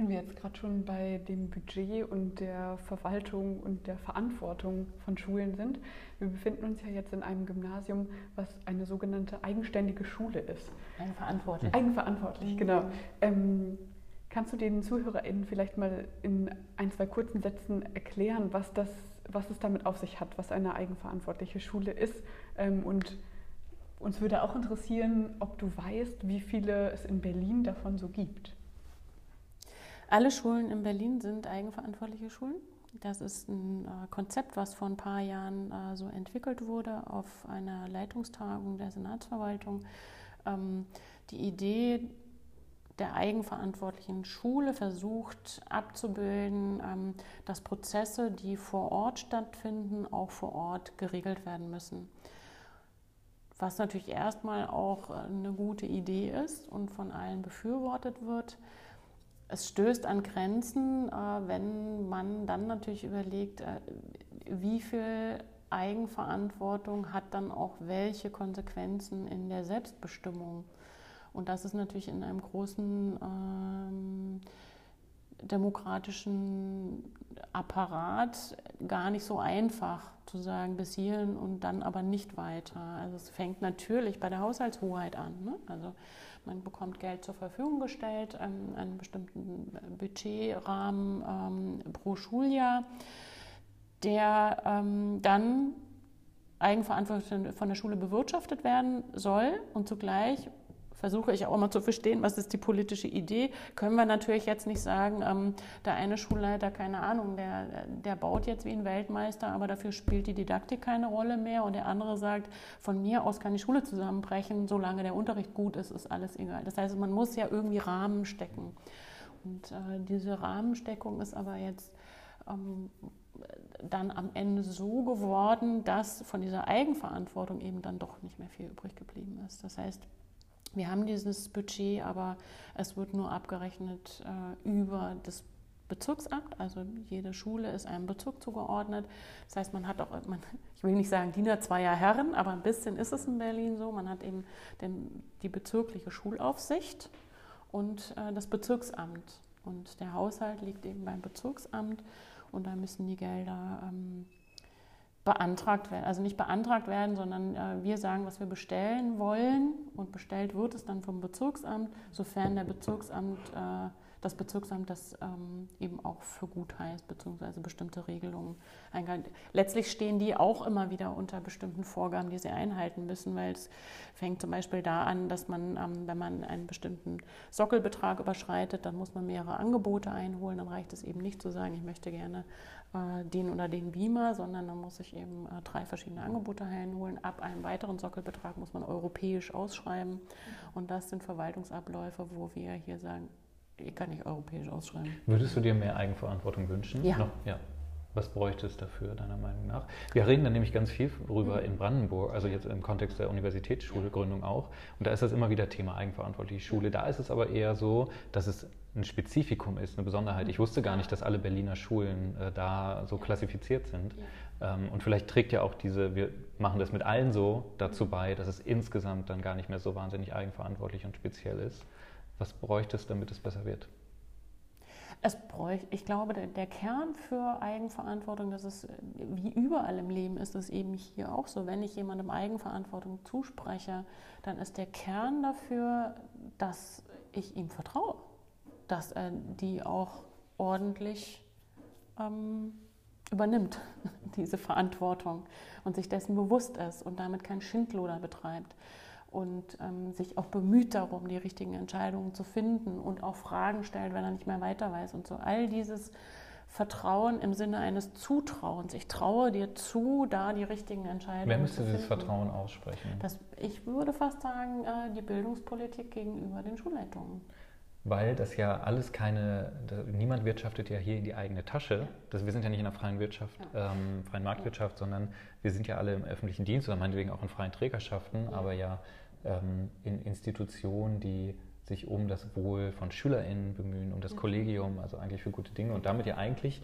Wenn wir jetzt gerade schon bei dem Budget und der Verwaltung und der Verantwortung von Schulen sind, wir befinden uns ja jetzt in einem Gymnasium, was eine sogenannte eigenständige Schule ist. Eigenverantwortlich. Eigenverantwortlich, genau. Ähm, kannst du den ZuhörerInnen vielleicht mal in ein, zwei kurzen Sätzen erklären, was, das, was es damit auf sich hat, was eine eigenverantwortliche Schule ist? Ähm, und uns würde auch interessieren, ob du weißt, wie viele es in Berlin davon so gibt. Alle Schulen in Berlin sind eigenverantwortliche Schulen. Das ist ein äh, Konzept, was vor ein paar Jahren äh, so entwickelt wurde auf einer Leitungstagung der Senatsverwaltung. Ähm, die Idee der eigenverantwortlichen Schule versucht abzubilden, ähm, dass Prozesse, die vor Ort stattfinden, auch vor Ort geregelt werden müssen. Was natürlich erstmal auch äh, eine gute Idee ist und von allen befürwortet wird es stößt an Grenzen, äh, wenn man dann natürlich überlegt, äh, wie viel Eigenverantwortung hat dann auch welche Konsequenzen in der Selbstbestimmung. Und das ist natürlich in einem großen ähm, demokratischen Apparat gar nicht so einfach zu sagen, bis hierhin und dann aber nicht weiter. Also es fängt natürlich bei der Haushaltshoheit an. Ne? Also man bekommt Geld zur Verfügung gestellt, ähm, einen bestimmten Budgetrahmen ähm, pro Schuljahr, der ähm, dann eigenverantwortlich von der Schule bewirtschaftet werden soll und zugleich versuche ich auch immer zu verstehen, was ist die politische Idee. Können wir natürlich jetzt nicht sagen, ähm, der eine Schulleiter, keine Ahnung, der, der baut jetzt wie ein Weltmeister, aber dafür spielt die Didaktik keine Rolle mehr. Und der andere sagt, von mir aus kann die Schule zusammenbrechen, solange der Unterricht gut ist, ist alles egal. Das heißt, man muss ja irgendwie Rahmen stecken. Und äh, diese Rahmensteckung ist aber jetzt ähm, dann am Ende so geworden, dass von dieser Eigenverantwortung eben dann doch nicht mehr viel übrig geblieben ist. Das heißt, wir haben dieses Budget, aber es wird nur abgerechnet äh, über das Bezirksamt. Also jede Schule ist einem Bezirk zugeordnet. Das heißt, man hat auch, man, ich will nicht sagen Diener zweier Herren, aber ein bisschen ist es in Berlin so. Man hat eben den, die bezirkliche Schulaufsicht und äh, das Bezirksamt. Und der Haushalt liegt eben beim Bezirksamt und da müssen die Gelder ähm, beantragt werden. Also nicht beantragt werden, sondern äh, wir sagen, was wir bestellen wollen und bestellt wird es dann vom Bezirksamt, sofern der Bezirksamt äh, das Bezirksamt das ähm, eben auch für gut heißt, beziehungsweise bestimmte Regelungen eingehalten. Letztlich stehen die auch immer wieder unter bestimmten Vorgaben, die sie einhalten müssen, weil es fängt zum Beispiel da an, dass man, ähm, wenn man einen bestimmten Sockelbetrag überschreitet, dann muss man mehrere Angebote einholen. Dann reicht es eben nicht zu sagen, ich möchte gerne den oder den Beamer, sondern dann muss ich eben äh, drei verschiedene Angebote einholen. Ab einem weiteren Sockelbetrag muss man europäisch ausschreiben. Und das sind Verwaltungsabläufe, wo wir hier sagen, ich kann nicht europäisch ausschreiben. Würdest du dir mehr Eigenverantwortung wünschen? Ja. Noch? ja. Was bräuchte es dafür, deiner Meinung nach? Wir reden da nämlich ganz viel drüber mhm. in Brandenburg, also jetzt im Kontext der Universitätsschulgründung auch. Und da ist das immer wieder Thema eigenverantwortliche Schule. Da ist es aber eher so, dass es ein Spezifikum ist, eine Besonderheit. Ich wusste gar nicht, dass alle Berliner Schulen äh, da so klassifiziert sind. Ähm, und vielleicht trägt ja auch diese, wir machen das mit allen so, dazu bei, dass es insgesamt dann gar nicht mehr so wahnsinnig eigenverantwortlich und speziell ist. Was bräuchte es, damit es besser wird? Es bräuchte, ich glaube, der, der, Kern für Eigenverantwortung, das ist wie überall im Leben, ist es eben hier auch so. Wenn ich jemandem Eigenverantwortung zuspreche, dann ist der Kern dafür, dass ich ihm vertraue, dass er die auch ordentlich ähm, übernimmt, diese Verantwortung und sich dessen bewusst ist und damit kein Schindluder betreibt und ähm, sich auch bemüht darum, die richtigen Entscheidungen zu finden und auch Fragen stellt, wenn er nicht mehr weiter weiß und so. All dieses Vertrauen im Sinne eines Zutrauens. Ich traue dir zu, da die richtigen Entscheidungen Wer müsste dieses Vertrauen aussprechen? Das, ich würde fast sagen, äh, die Bildungspolitik gegenüber den Schulleitungen. Weil das ja alles keine, niemand wirtschaftet ja hier in die eigene Tasche. Das, wir sind ja nicht in der freien Wirtschaft, ja. ähm, freien Marktwirtschaft, sondern wir sind ja alle im öffentlichen Dienst oder meinetwegen auch in freien Trägerschaften, ja. aber ja ähm, in Institutionen, die sich um das Wohl von SchülerInnen bemühen, um das Kollegium, also eigentlich für gute Dinge und damit ja eigentlich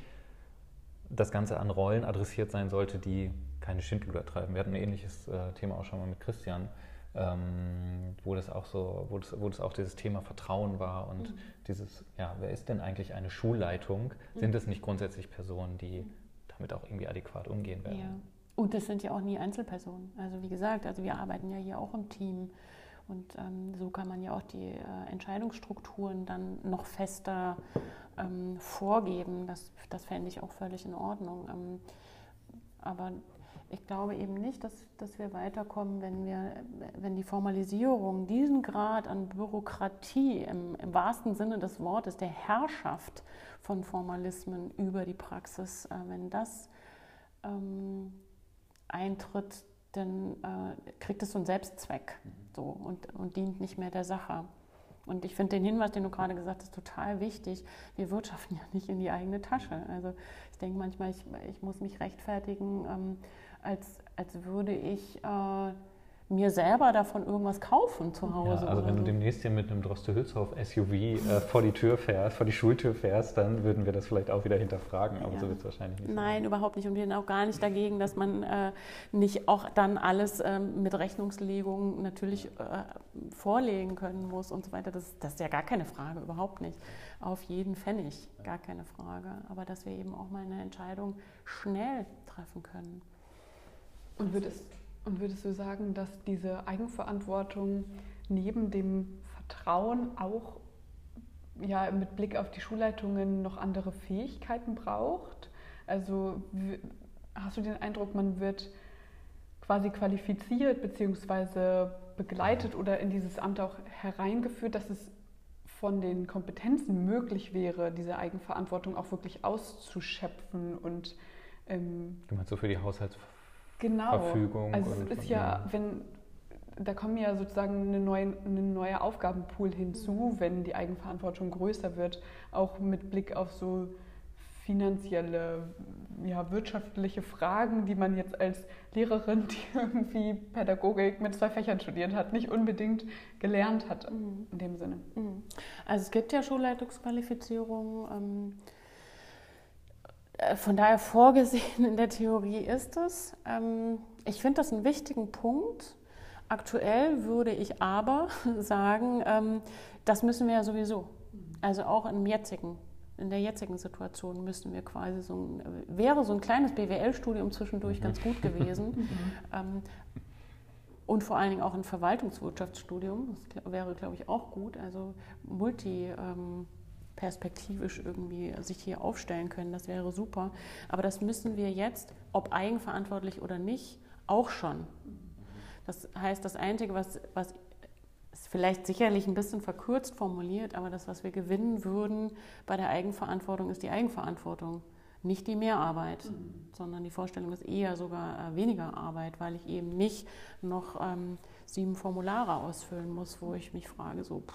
das Ganze an Rollen adressiert sein sollte, die keine Schindluder treiben. Wir hatten ein ähnliches äh, Thema auch schon mal mit Christian, ähm, wo das auch so, wo das, wo das auch dieses Thema Vertrauen war und mhm. dieses, ja, wer ist denn eigentlich eine Schulleitung? Mhm. Sind es nicht grundsätzlich Personen, die damit auch irgendwie adäquat umgehen werden? Ja. Und das sind ja auch nie Einzelpersonen. Also wie gesagt, also wir arbeiten ja hier auch im Team. Und ähm, so kann man ja auch die äh, Entscheidungsstrukturen dann noch fester ähm, vorgeben. Das, das fände ich auch völlig in Ordnung. Ähm, aber ich glaube eben nicht, dass, dass wir weiterkommen, wenn, wir, wenn die Formalisierung diesen Grad an Bürokratie im, im wahrsten Sinne des Wortes, der Herrschaft von Formalismen über die Praxis, äh, wenn das ähm, eintritt, dann äh, kriegt es so einen Selbstzweck so, und, und dient nicht mehr der Sache. Und ich finde den Hinweis, den du gerade gesagt hast, total wichtig. Wir wirtschaften ja nicht in die eigene Tasche. Also ich denke manchmal, ich, ich muss mich rechtfertigen, ähm, als, als würde ich äh, mir selber davon irgendwas kaufen zu Hause. Ja, also wenn so. du demnächst hier mit einem Droste-Hülshoff SUV äh, vor die Tür fährst, vor die Schultür fährst, dann würden wir das vielleicht auch wieder hinterfragen, aber ja. so wird es wahrscheinlich nicht Nein, sein. überhaupt nicht. Und wir sind auch gar nicht dagegen, dass man äh, nicht auch dann alles äh, mit Rechnungslegung natürlich äh, vorlegen können muss und so weiter. Das, das ist ja gar keine Frage, überhaupt nicht. Auf jeden Pfennig, gar keine Frage. Aber dass wir eben auch mal eine Entscheidung schnell treffen können. Und würdest, und würdest du sagen, dass diese Eigenverantwortung neben dem Vertrauen auch ja, mit Blick auf die Schulleitungen noch andere Fähigkeiten braucht? Also hast du den Eindruck, man wird quasi qualifiziert bzw. begleitet oder in dieses Amt auch hereingeführt, dass es von den Kompetenzen möglich wäre, diese Eigenverantwortung auch wirklich auszuschöpfen und ähm, du meinst so für die Haushalts genau. Verfügung. Also es ist ja, wenn da kommen ja sozusagen eine neue, eine neue Aufgabenpool hinzu, mhm. wenn die Eigenverantwortung größer wird, auch mit Blick auf so finanzielle, ja, wirtschaftliche Fragen, die man jetzt als Lehrerin, die irgendwie Pädagogik mit zwei Fächern studiert hat, nicht unbedingt gelernt hat mhm. in dem Sinne. Mhm. Also es gibt ja Schulleitungsqualifizierungen. Ähm äh, von daher vorgesehen in der Theorie ist es. Ähm, ich finde das einen wichtigen Punkt. Aktuell würde ich aber sagen, ähm, das müssen wir ja sowieso. Also auch im jetzigen, in der jetzigen Situation müssen wir quasi so ein, wäre so ein kleines BWL-Studium zwischendurch ganz gut gewesen. Ähm, und vor allen Dingen auch ein Verwaltungswirtschaftsstudium, das wäre, glaube ich, auch gut. Also Multi, perspektivisch irgendwie sich hier aufstellen können. Das wäre super. Aber das müssen wir jetzt, ob eigenverantwortlich oder nicht, auch schon. Das heißt, das Einzige, was, was ist vielleicht sicherlich ein bisschen verkürzt formuliert, aber das, was wir gewinnen würden bei der Eigenverantwortung, ist die Eigenverantwortung. Nicht die Mehrarbeit, mhm. sondern die Vorstellung ist eher sogar äh, weniger Arbeit, weil ich eben nicht noch ähm, sieben Formulare ausfüllen muss, wo ich mich frage, so, pff,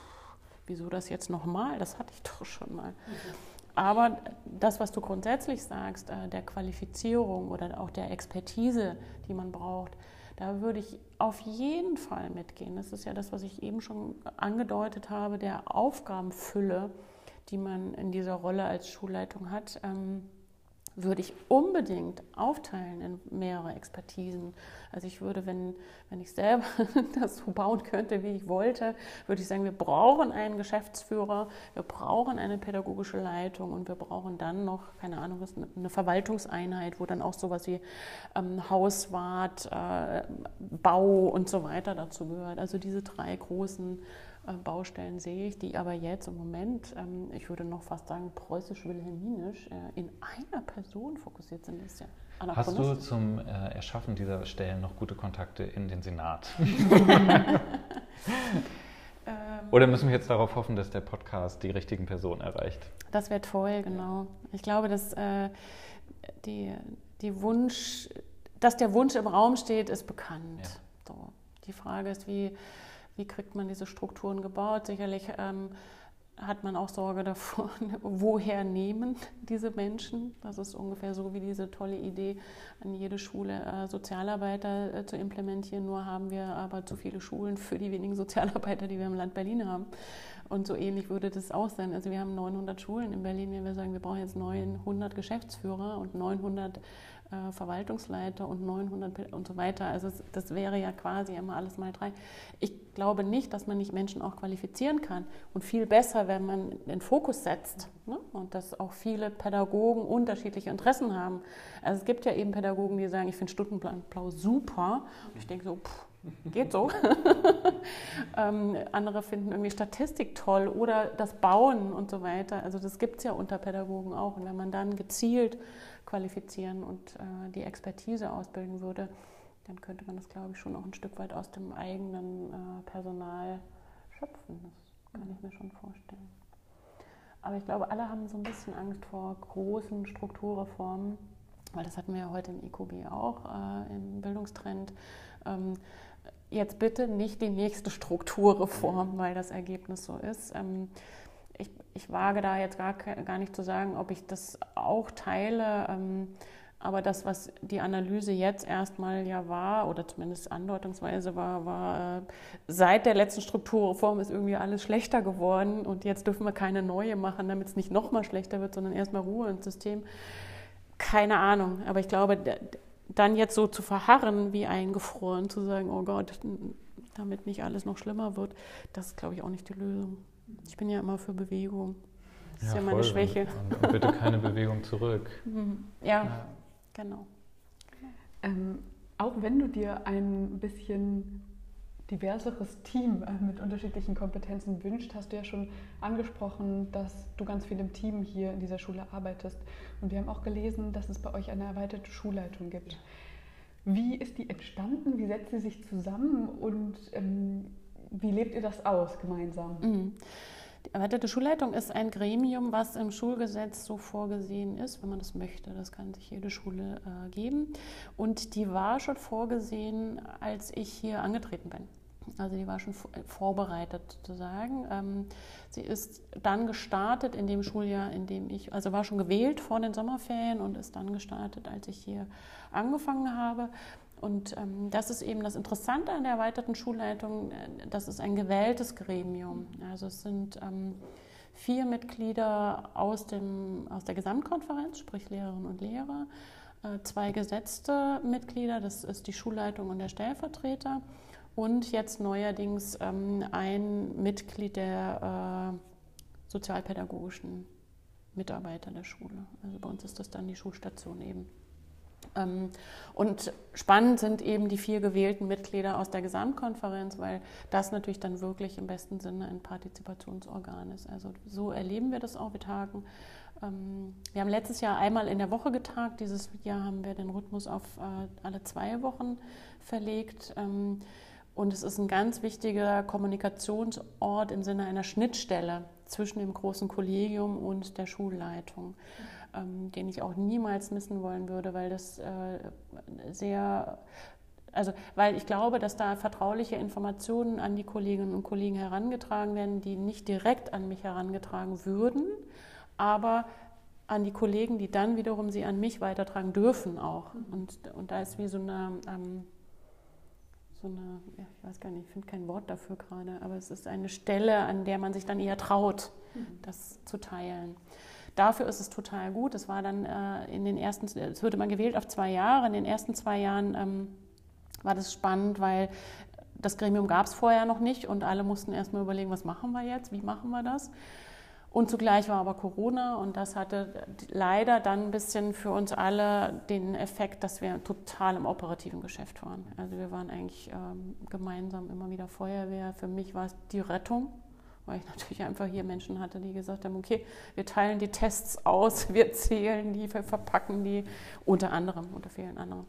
wieso das jetzt nochmal? Das hatte ich doch schon mal. Mhm. Aber das, was du grundsätzlich sagst, äh, der Qualifizierung oder auch der Expertise, die man braucht, da würde ich auf jeden Fall mitgehen. Das ist ja das, was ich eben schon angedeutet habe, der Aufgabenfülle, die man in dieser Rolle als Schulleitung hat. Würde ich unbedingt aufteilen in mehrere Expertisen. Also ich würde, wenn, wenn ich selber das so bauen könnte, wie ich wollte, würde ich sagen, wir brauchen einen Geschäftsführer, wir brauchen eine pädagogische Leitung und wir brauchen dann noch, keine Ahnung, eine Verwaltungseinheit, wo dann auch sowas wie ähm, Hauswart, äh, Bau und so weiter dazu gehört. Also diese drei großen Baustellen sehe ich, die aber jetzt im Moment, ähm, ich würde noch fast sagen, preußisch-wilhelminisch äh, in einer Person fokussiert sind. Das ist ja Hast du zum äh, Erschaffen dieser Stellen noch gute Kontakte in den Senat? Oder müssen wir jetzt darauf hoffen, dass der Podcast die richtigen Personen erreicht? Das wäre toll, genau. Ich glaube, dass, äh, die, die Wunsch, dass der Wunsch im Raum steht, ist bekannt. Ja. So. Die Frage ist, wie wie kriegt man diese Strukturen gebaut. Sicherlich ähm, hat man auch Sorge davor, woher nehmen diese Menschen. Das ist ungefähr so wie diese tolle Idee, an jede Schule äh, Sozialarbeiter äh, zu implementieren. Nur haben wir aber zu viele Schulen für die wenigen Sozialarbeiter, die wir im Land Berlin haben. Und so ähnlich würde das auch sein. Also wir haben 900 Schulen in Berlin, wenn wir sagen, wir brauchen jetzt 900 Geschäftsführer und 900 äh, Verwaltungsleiter und 900 und so weiter. Also das wäre ja quasi immer alles mal drei. Ich glaube nicht, dass man nicht Menschen auch qualifizieren kann. Und viel besser, wenn man den Fokus setzt ne? und dass auch viele Pädagogen unterschiedliche Interessen haben. Also es gibt ja eben Pädagogen, die sagen, ich finde Stundenplan super. Und ich denke so, pff, geht so. ähm, andere finden irgendwie Statistik toll oder das Bauen und so weiter. Also das gibt es ja unter Pädagogen auch. Und wenn man dann gezielt qualifizieren und äh, die Expertise ausbilden würde, dann könnte man das, glaube ich, schon auch ein Stück weit aus dem eigenen äh, Personal schöpfen. Das kann ich mir schon vorstellen. Aber ich glaube, alle haben so ein bisschen Angst vor großen Strukturreformen, weil das hatten wir ja heute im IQB auch, äh, im Bildungstrend. Ähm, jetzt bitte nicht die nächste Strukturreform, weil das Ergebnis so ist. Ähm, ich, ich wage da jetzt gar, gar nicht zu sagen, ob ich das auch teile. Ähm, aber das, was die Analyse jetzt erstmal ja war, oder zumindest andeutungsweise war, war, äh, seit der letzten Strukturreform ist irgendwie alles schlechter geworden und jetzt dürfen wir keine neue machen, damit es nicht nochmal schlechter wird, sondern erstmal Ruhe ins System. Keine Ahnung, aber ich glaube, dann jetzt so zu verharren wie eingefroren, zu sagen, oh Gott, damit nicht alles noch schlimmer wird, das ist, glaube ich, auch nicht die Lösung. Ich bin ja immer für Bewegung. Das ja, ist ja meine Schwäche. Und, und, bitte keine Bewegung zurück. Mhm. ja, ja, genau. Ähm, auch wenn du dir ein bisschen diverseres Team äh, mit unterschiedlichen Kompetenzen wünscht, hast du ja schon angesprochen, dass du ganz viel im Team hier in dieser Schule arbeitest. Und wir haben auch gelesen, dass es bei euch eine erweiterte Schulleitung gibt. Wie ist die entstanden? Wie setzt sie sich zusammen? Und ähm, wie lebt ihr das aus gemeinsam? Mhm. Die erweiterte Schulleitung ist ein Gremium, was im Schulgesetz so vorgesehen ist, wenn man das möchte. Das kann sich jede Schule äh, geben. Und die war schon vorgesehen, als ich hier angetreten bin. Also die war schon äh, vorbereitet sozusagen. Ähm, sie ist dann gestartet in dem Schuljahr, in dem ich, also war schon gewählt vor den Sommerferien und ist dann gestartet, als ich hier angefangen habe. Und ähm, das ist eben das Interessante an der erweiterten Schulleitung, äh, das ist ein gewähltes Gremium. Also es sind ähm, vier Mitglieder aus, dem, aus der Gesamtkonferenz, sprich Lehrerinnen und Lehrer, äh, zwei gesetzte Mitglieder, das ist die Schulleitung und der Stellvertreter und jetzt neuerdings ähm, ein Mitglied der äh, sozialpädagogischen Mitarbeiter der Schule. Also bei uns ist das dann die Schulstation eben. Ähm, und spannend sind eben die vier gewählten Mitglieder aus der Gesamtkonferenz, weil das natürlich dann wirklich im besten Sinne ein Partizipationsorgan ist. Also so erleben wir das auch. Wir tagen. Ähm, wir haben letztes Jahr einmal in der Woche getagt. Dieses Jahr haben wir den Rhythmus auf äh, alle zwei Wochen verlegt. Ähm, und es ist ein ganz wichtiger Kommunikationsort im Sinne einer Schnittstelle zwischen dem großen Kollegium und der Schulleitung ähm, den ich auch niemals missen wollen würde, weil das äh, sehr also, weil ich glaube, dass da vertrauliche Informationen an die Kolleginnen und Kollegen herangetragen werden, die nicht direkt an mich herangetragen würden, aber an die Kollegen, die dann wiederum sie an mich weitertragen dürfen auch. Und, und da ist wie so eine, ähm, so eine, ja, ich weiß gar nicht, ich finde kein Wort dafür gerade, aber es ist eine Stelle, an der man sich dann eher traut, mhm. das zu teilen. Dafür ist es total gut. Es war dann äh, in den ersten, es wurde mal gewählt auf zwei Jahre. In den ersten zwei Jahren ähm, war das spannend, weil das Gremium gab es vorher noch nicht und alle mussten erstmal überlegen, was machen wir jetzt, wie machen wir das. Und zugleich war aber Corona und das hatte leider dann ein bisschen für uns alle den Effekt, dass wir total im operativen Geschäft waren. Also wir waren eigentlich ähm, gemeinsam immer wieder Feuerwehr. Für mich war es die Rettung weil ich natürlich einfach hier Menschen hatte, die gesagt haben, okay, wir teilen die Tests aus, wir zählen die, wir verpacken die, unter anderem, unter vielen anderen.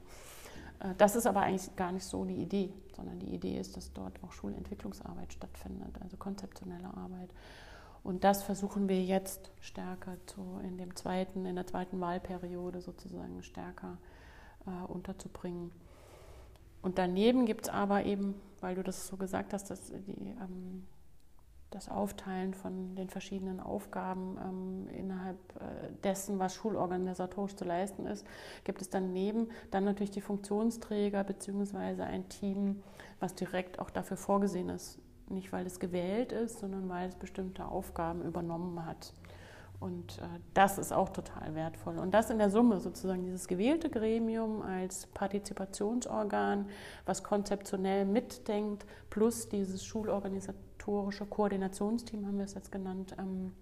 Äh, das ist aber eigentlich gar nicht so die Idee, sondern die Idee ist, dass dort auch Schulentwicklungsarbeit stattfindet, also konzeptionelle Arbeit. Und das versuchen wir jetzt stärker zu, in, dem zweiten, in der zweiten Wahlperiode sozusagen stärker äh, unterzubringen. Und daneben gibt es aber eben, weil du das so gesagt hast, dass die ähm, das Aufteilen von den verschiedenen Aufgaben ähm, innerhalb äh, dessen, was schulorganisatorisch zu leisten ist, gibt es daneben dann natürlich die Funktionsträger bzw. ein Team, was direkt auch dafür vorgesehen ist. Nicht, weil es gewählt ist, sondern weil es bestimmte Aufgaben übernommen hat. Und äh, das ist auch total wertvoll. Und das in der Summe sozusagen dieses gewählte Gremium als Partizipationsorgan, was konzeptionell mitdenkt, plus dieses schulorganisatorische Koordinationsteam, haben wir es jetzt genannt, ähm,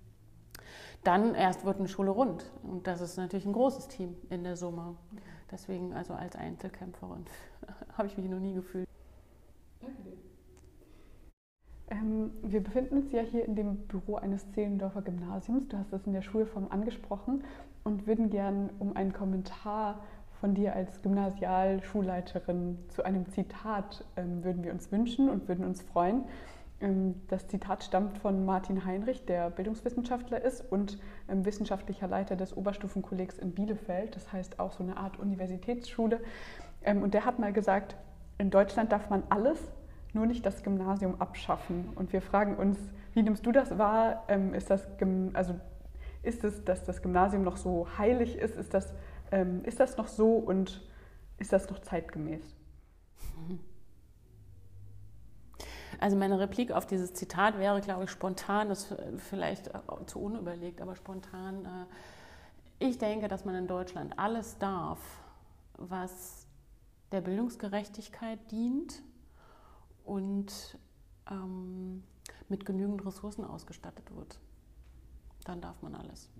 dann erst wird eine Schule rund. Und das ist natürlich ein großes Team in der Summe. Deswegen, also als Einzelkämpferin, habe ich mich noch nie gefühlt. Ähm, wir befinden uns ja hier in dem Büro eines Zehlendorfer Gymnasiums. Du hast das in der Schulform angesprochen und würden gern um einen Kommentar von dir als Gymnasialschulleiterin zu einem Zitat ähm, würden wir uns wünschen und würden uns freuen. Ähm, das Zitat stammt von Martin Heinrich, der Bildungswissenschaftler ist und ähm, wissenschaftlicher Leiter des Oberstufenkollegs in Bielefeld. Das heißt auch so eine Art Universitätsschule. Ähm, und der hat mal gesagt, in Deutschland darf man alles, nur nicht das Gymnasium abschaffen. Und wir fragen uns, wie nimmst du das wahr? Ist, das, also ist es, dass das Gymnasium noch so heilig ist? Ist das, ist das noch so und ist das noch zeitgemäß? Also meine Replik auf dieses Zitat wäre, glaube ich, spontan, das vielleicht zu unüberlegt, aber spontan. Äh, ich denke, dass man in Deutschland alles darf, was der Bildungsgerechtigkeit dient und ähm, mit genügend Ressourcen ausgestattet wird. Dann darf man alles.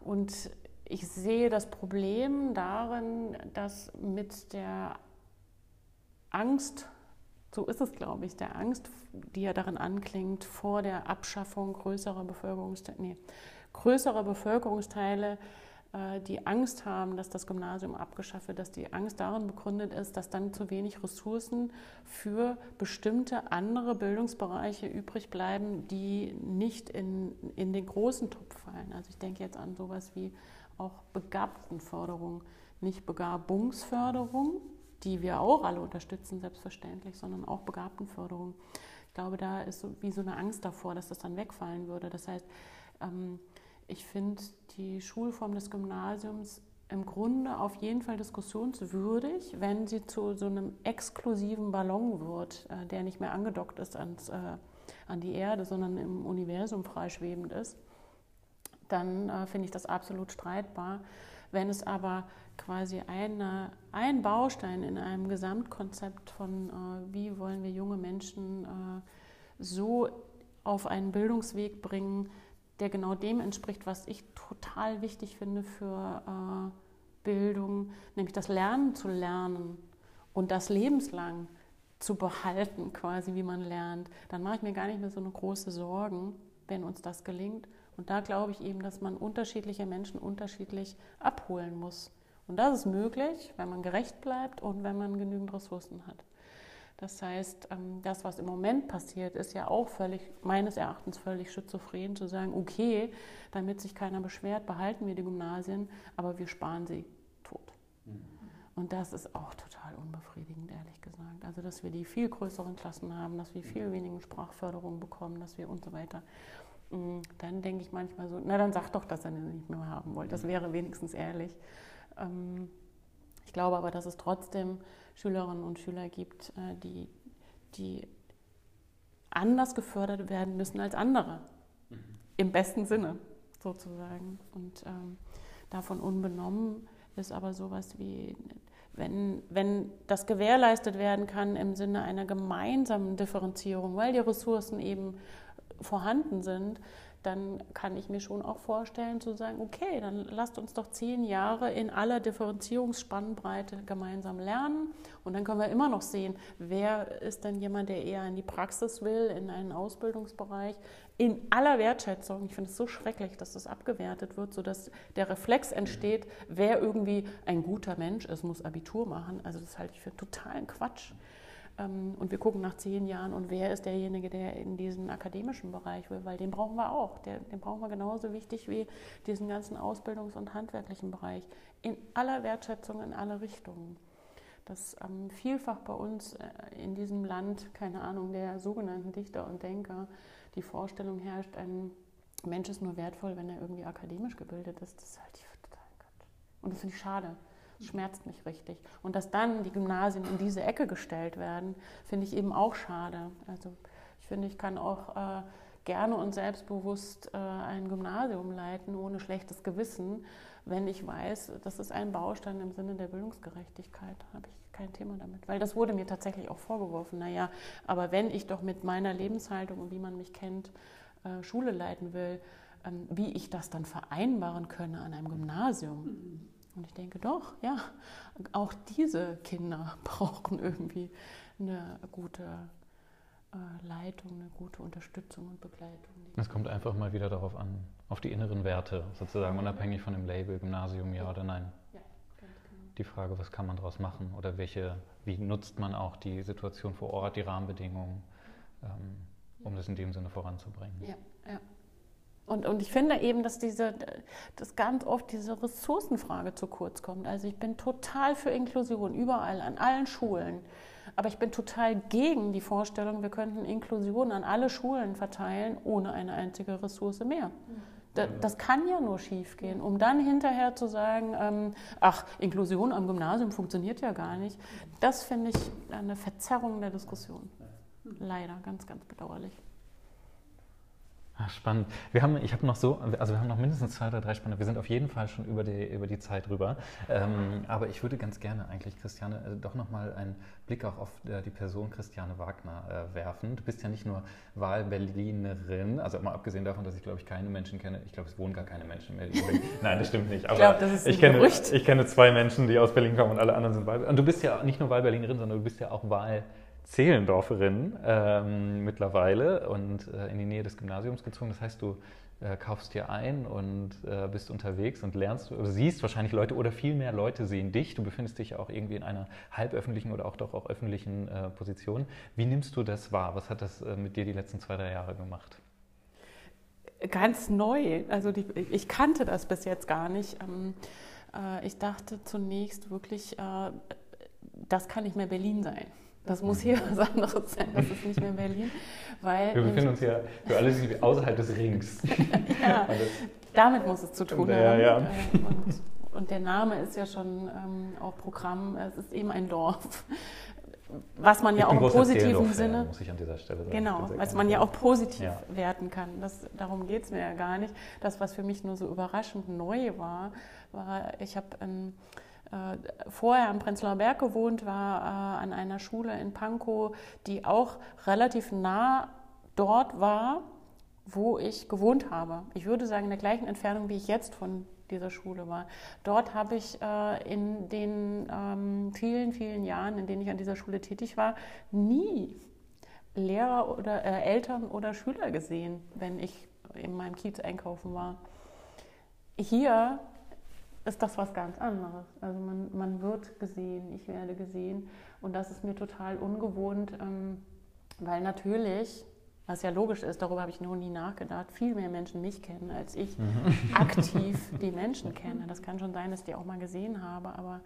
Und ich sehe das Problem darin, dass mit der Angst, so ist es, glaube ich, der Angst, die ja darin anklingt, vor der Abschaffung größerer Bevölkerungsteile, nee, größerer Bevölkerungsteile äh, die Angst haben, dass das Gymnasium abgeschafft wird, dass die Angst darin begründet ist, dass dann zu wenig Ressourcen für bestimmte andere Bildungsbereiche übrig bleiben, die nicht in, in den großen Topf fallen. Also ich denke jetzt an sowas wie auch Begabtenförderung, nicht Begabungsförderung, die wir auch alle unterstützen, selbstverständlich, sondern auch Begabtenförderung. Ich glaube, da ist so, wie so eine Angst davor, dass das dann wegfallen würde. Das heißt, ähm, ich finde die Schulform des Gymnasiums im Grunde auf jeden Fall diskussionswürdig, wenn sie zu so einem exklusiven Ballon wird, äh, der nicht mehr angedockt ist ans, äh, an die Erde, sondern im Universum freischwebend ist. Dann äh, finde ich das absolut streitbar. Wenn es aber quasi eine, ein Baustein in einem Gesamtkonzept von, äh, wie wollen wir junge Menschen äh, so auf einen Bildungsweg bringen, der genau dem entspricht, was ich total wichtig finde für Bildung, nämlich das Lernen zu lernen und das lebenslang zu behalten, quasi wie man lernt, dann mache ich mir gar nicht mehr so eine große Sorgen, wenn uns das gelingt. Und da glaube ich eben, dass man unterschiedliche Menschen unterschiedlich abholen muss. Und das ist möglich, wenn man gerecht bleibt und wenn man genügend Ressourcen hat. Das heißt, ähm, das, was im Moment passiert, ist ja auch völlig, meines Erachtens völlig schizophren, zu sagen, okay, damit sich keiner beschwert, behalten wir die Gymnasien, aber wir sparen sie tot. Mhm. Und das ist auch total unbefriedigend, ehrlich gesagt. Also, dass wir die viel größeren Klassen haben, dass wir viel weniger Sprachförderung bekommen, dass wir und so weiter. Mm, dann denke ich manchmal so, na dann sag doch, dass ihr nicht mehr haben wollt. Das wäre wenigstens ehrlich. Ähm, ich glaube aber, dass es trotzdem Schülerinnen und Schüler gibt, äh, die, die anders gefördert werden müssen als andere. Mhm. Im besten Sinne sozusagen. Und ähm, davon unbenommen ist aber sowas wie, wenn, wenn das gewährleistet werden kann im Sinne einer gemeinsamen Differenzierung, weil die Ressourcen eben vorhanden sind, dann kann ich mir schon auch vorstellen zu sagen, okay, dann lasst uns doch zehn Jahre in aller Differenzierungsspannbreite gemeinsam lernen und dann können wir immer noch sehen, wer ist denn jemand, der eher in die Praxis will, in einen Ausbildungsbereich, in aller Wertschätzung. Ich finde es so schrecklich, dass das abgewertet wird, sodass der Reflex entsteht, wer irgendwie ein guter Mensch ist, muss Abitur machen. Also das halte ich für totalen Quatsch. Ähm, und wir gucken nach zehn Jahren und wer ist derjenige, der in diesen akademischen Bereich will, weil den brauchen wir auch. Den brauchen wir genauso wichtig wie diesen ganzen Ausbildungs- und handwerklichen Bereich. In aller Wertschätzung, in alle Richtungen. Dass ähm, vielfach bei uns äh, in diesem Land, keine Ahnung, der sogenannten Dichter und Denker, die Vorstellung herrscht, ein Mensch ist nur wertvoll, wenn er irgendwie akademisch gebildet ist. Das halte ich für total Quatsch. Und das finde ich schade schmerzt mich richtig. Und dass dann die Gymnasien in diese Ecke gestellt werden, finde ich eben auch schade. Also ich finde, ich kann auch äh, gerne und selbstbewusst äh, ein Gymnasium leiten, ohne schlechtes Gewissen, wenn ich weiß, das ist ein Baustein im Sinne der Bildungsgerechtigkeit. Habe ich kein Thema damit. Weil das wurde mir tatsächlich auch vorgeworfen. Naja, aber wenn ich doch mit meiner Lebenshaltung und wie man mich kennt, äh, Schule leiten will, ähm, wie ich das dann vereinbaren könne an einem Gymnasium. Mhm. Und ich denke doch, ja, auch diese Kinder brauchen irgendwie eine gute äh, Leitung, eine gute Unterstützung und Begleitung. Es kommt einfach mal wieder darauf an, auf die inneren Werte, sozusagen, unabhängig von dem Label Gymnasium, ja, ja. oder nein. Ja, ganz genau. Die Frage, was kann man daraus machen oder welche, wie nutzt man auch die Situation vor Ort, die Rahmenbedingungen, ähm, um das in dem Sinne voranzubringen. Ja, ja. Und, und ich finde eben, dass diese, dass ganz oft diese Ressourcenfrage zu kurz kommt. Also ich bin total für Inklusion, überall, an allen Schulen. Aber ich bin total gegen die Vorstellung, wir könnten Inklusion an alle Schulen verteilen, ohne eine einzige Ressource mehr. Das kann ja nur schiefgehen, um dann hinterher zu sagen, ähm, ach, Inklusion am Gymnasium funktioniert ja gar nicht. Das finde ich eine Verzerrung der Diskussion. Leider, ganz, ganz bedauerlich. Ach, spannend. Wir haben, ich habe noch so, also wir haben noch mindestens zwei oder drei spannende. Wir sind auf jeden Fall schon über die, über die Zeit rüber. Ähm, aber ich würde ganz gerne eigentlich, Christiane, äh, doch nochmal einen Blick auch auf äh, die Person Christiane Wagner äh, werfen. Du bist ja nicht nur Wahlberlinerin, also mal abgesehen davon, dass ich glaube ich keine Menschen kenne. Ich glaube, es wohnen gar keine Menschen mehr. Nein, das stimmt nicht. Aber ich glaube, das ist ich kenne, ich kenne zwei Menschen, die aus Berlin kommen und alle anderen sind Wahlberlinerin. Und du bist ja nicht nur Wahlberlinerin, sondern du bist ja auch Wahl Zehlendorferin ähm, mittlerweile und äh, in die Nähe des Gymnasiums gezogen. Das heißt, du äh, kaufst dir ein und äh, bist unterwegs und lernst, siehst wahrscheinlich Leute oder viel mehr Leute sehen dich. Du befindest dich ja auch irgendwie in einer halböffentlichen oder auch doch auch öffentlichen äh, Position. Wie nimmst du das wahr? Was hat das äh, mit dir die letzten zwei, drei Jahre gemacht? Ganz neu. Also die, ich kannte das bis jetzt gar nicht. Ähm, äh, ich dachte zunächst wirklich, das kann nicht mehr Berlin sein. Das muss hier was anderes sein, das ist nicht mehr Berlin. Weil Wir befinden uns ja für alle außerhalb des Rings. ja, damit muss es zu tun haben. Ja, ja. Und, und, der Name ist ja schon ähm, auch Programm, es ist eben ein Dorf. Was man ja auch im positiven Sinne. Muss ich an dieser Stelle sagen. Genau, was man ja auch positiv ja. werten kann. Das, darum geht es mir ja gar nicht. Das, was für mich nur so überraschend neu war, war, ich habe. Ähm, äh, vorher am Prenzlauer Berg gewohnt, war äh, an einer Schule in Pankow, die auch relativ nah dort war, wo ich gewohnt habe. Ich würde sagen, in der gleichen Entfernung, wie ich jetzt von dieser Schule war. Dort habe ich äh, in den ähm, vielen, vielen Jahren, in denen ich an dieser Schule tätig war, nie Lehrer oder äh, Eltern oder Schüler gesehen, wenn ich in meinem Kiez einkaufen war. Hier ist das was ganz anderes. Also man, man wird gesehen, ich werde gesehen und das ist mir total ungewohnt, ähm, weil natürlich was ja logisch ist, darüber habe ich noch nie nachgedacht, viel mehr Menschen mich kennen, als ich mhm. aktiv die Menschen kenne. Das kann schon sein, dass ich die auch mal gesehen habe, aber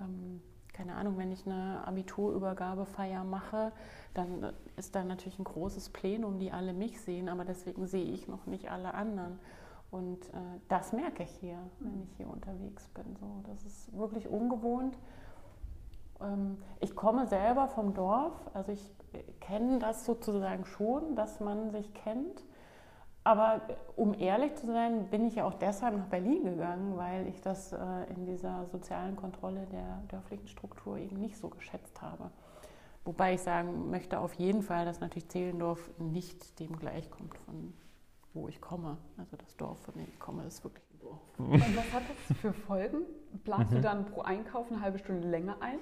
ähm, keine Ahnung, wenn ich eine Abiturübergabefeier mache, dann ist da natürlich ein großes Plenum, die alle mich sehen, aber deswegen sehe ich noch nicht alle anderen. Und äh, das merke ich hier, wenn ich hier unterwegs bin. So, das ist wirklich ungewohnt. Ähm, ich komme selber vom Dorf, also ich kenne das sozusagen schon, dass man sich kennt. Aber um ehrlich zu sein, bin ich ja auch deshalb nach Berlin gegangen, weil ich das äh, in dieser sozialen Kontrolle der dörflichen Struktur eben nicht so geschätzt habe. Wobei ich sagen möchte auf jeden Fall, dass natürlich Zehlendorf nicht dem gleichkommt, von wo ich komme. Also das Dorf, von dem ich komme, ist wirklich ein Dorf. Und was hat das für Folgen? Planst mhm. du dann pro Einkauf eine halbe Stunde länger ein,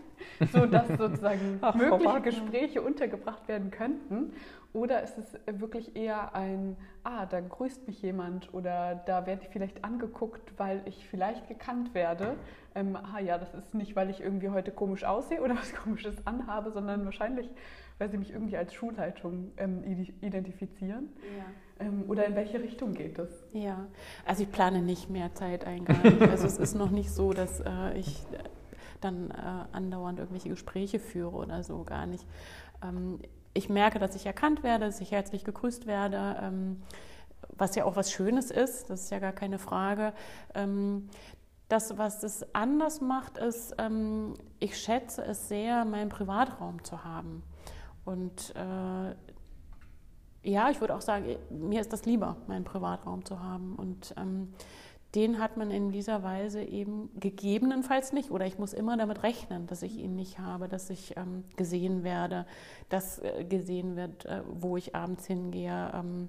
sodass sozusagen Ach, mögliche Gespräche untergebracht werden könnten? Oder ist es wirklich eher ein, ah, da grüßt mich jemand oder da werde ich vielleicht angeguckt, weil ich vielleicht gekannt werde? Ähm, ah ja, das ist nicht, weil ich irgendwie heute komisch aussehe oder was komisches anhabe, sondern wahrscheinlich, weil sie mich irgendwie als Schulleitung ähm, identifizieren. Ja. Ähm, oder in welche Richtung geht es? Ja, also ich plane nicht mehr Zeiteingang. also es ist noch nicht so, dass äh, ich dann äh, andauernd irgendwelche Gespräche führe oder so, gar nicht. Ähm, ich merke, dass ich erkannt werde, dass ich herzlich gegrüßt werde, ähm, was ja auch was Schönes ist, das ist ja gar keine Frage. Ähm, das, was es anders macht, ist, ähm, ich schätze es sehr, meinen Privatraum zu haben. Und äh, ja, ich würde auch sagen, mir ist das lieber, meinen Privatraum zu haben. Und ähm, den hat man in dieser Weise eben gegebenenfalls nicht. Oder ich muss immer damit rechnen, dass ich ihn nicht habe, dass ich ähm, gesehen werde, dass äh, gesehen wird, äh, wo ich abends hingehe, ähm,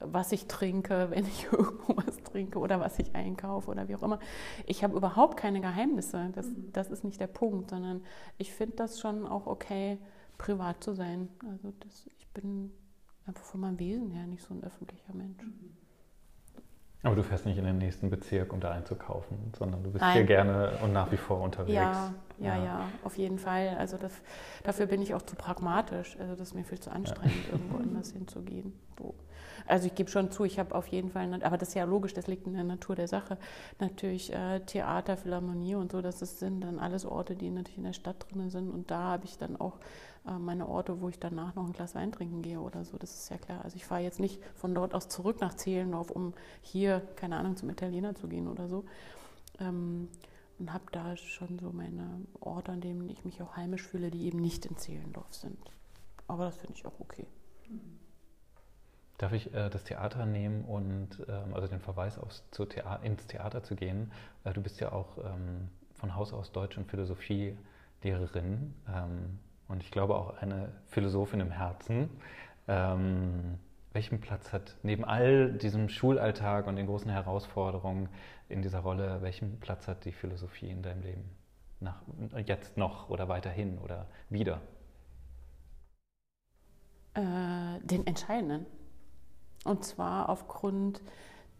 was ich trinke, wenn ich irgendwo was trinke oder was ich einkaufe oder wie auch immer. Ich habe überhaupt keine Geheimnisse. Das, mhm. das ist nicht der Punkt, sondern ich finde das schon auch okay, privat zu sein. Also das, ich bin einfach von meinem Wesen her nicht so ein öffentlicher Mensch. Aber du fährst nicht in den nächsten Bezirk, um da einzukaufen, sondern du bist Nein. hier gerne und nach wie vor unterwegs. Ja, ja, ja, ja auf jeden Fall. Also das, dafür bin ich auch zu pragmatisch. Also das ist mir viel zu anstrengend, ja. irgendwo anders hinzugehen. So. Also ich gebe schon zu, ich habe auf jeden Fall, aber das ist ja logisch, das liegt in der Natur der Sache. Natürlich äh, Theater, Philharmonie und so, das sind dann alles Orte, die natürlich in der Stadt drin sind. Und da habe ich dann auch äh, meine Orte, wo ich danach noch ein Glas Wein trinken gehe oder so. Das ist ja klar. Also ich fahre jetzt nicht von dort aus zurück nach Zehlendorf, um hier, keine Ahnung, zum Italiener zu gehen oder so. Ähm, und habe da schon so meine Orte, an denen ich mich auch heimisch fühle, die eben nicht in Zehlendorf sind. Aber das finde ich auch okay. Darf ich äh, das Theater nehmen und ähm, also den Verweis aufs, Thea ins Theater zu gehen? Äh, du bist ja auch ähm, von Haus aus Deutsch- und Philosophielehrerin. Ähm, und ich glaube auch eine Philosophin im Herzen. Ähm, welchen Platz hat neben all diesem Schulalltag und den großen Herausforderungen in dieser Rolle, welchen Platz hat die Philosophie in deinem Leben? Nach, jetzt noch oder weiterhin oder wieder? Äh, den entscheidenden. Und zwar aufgrund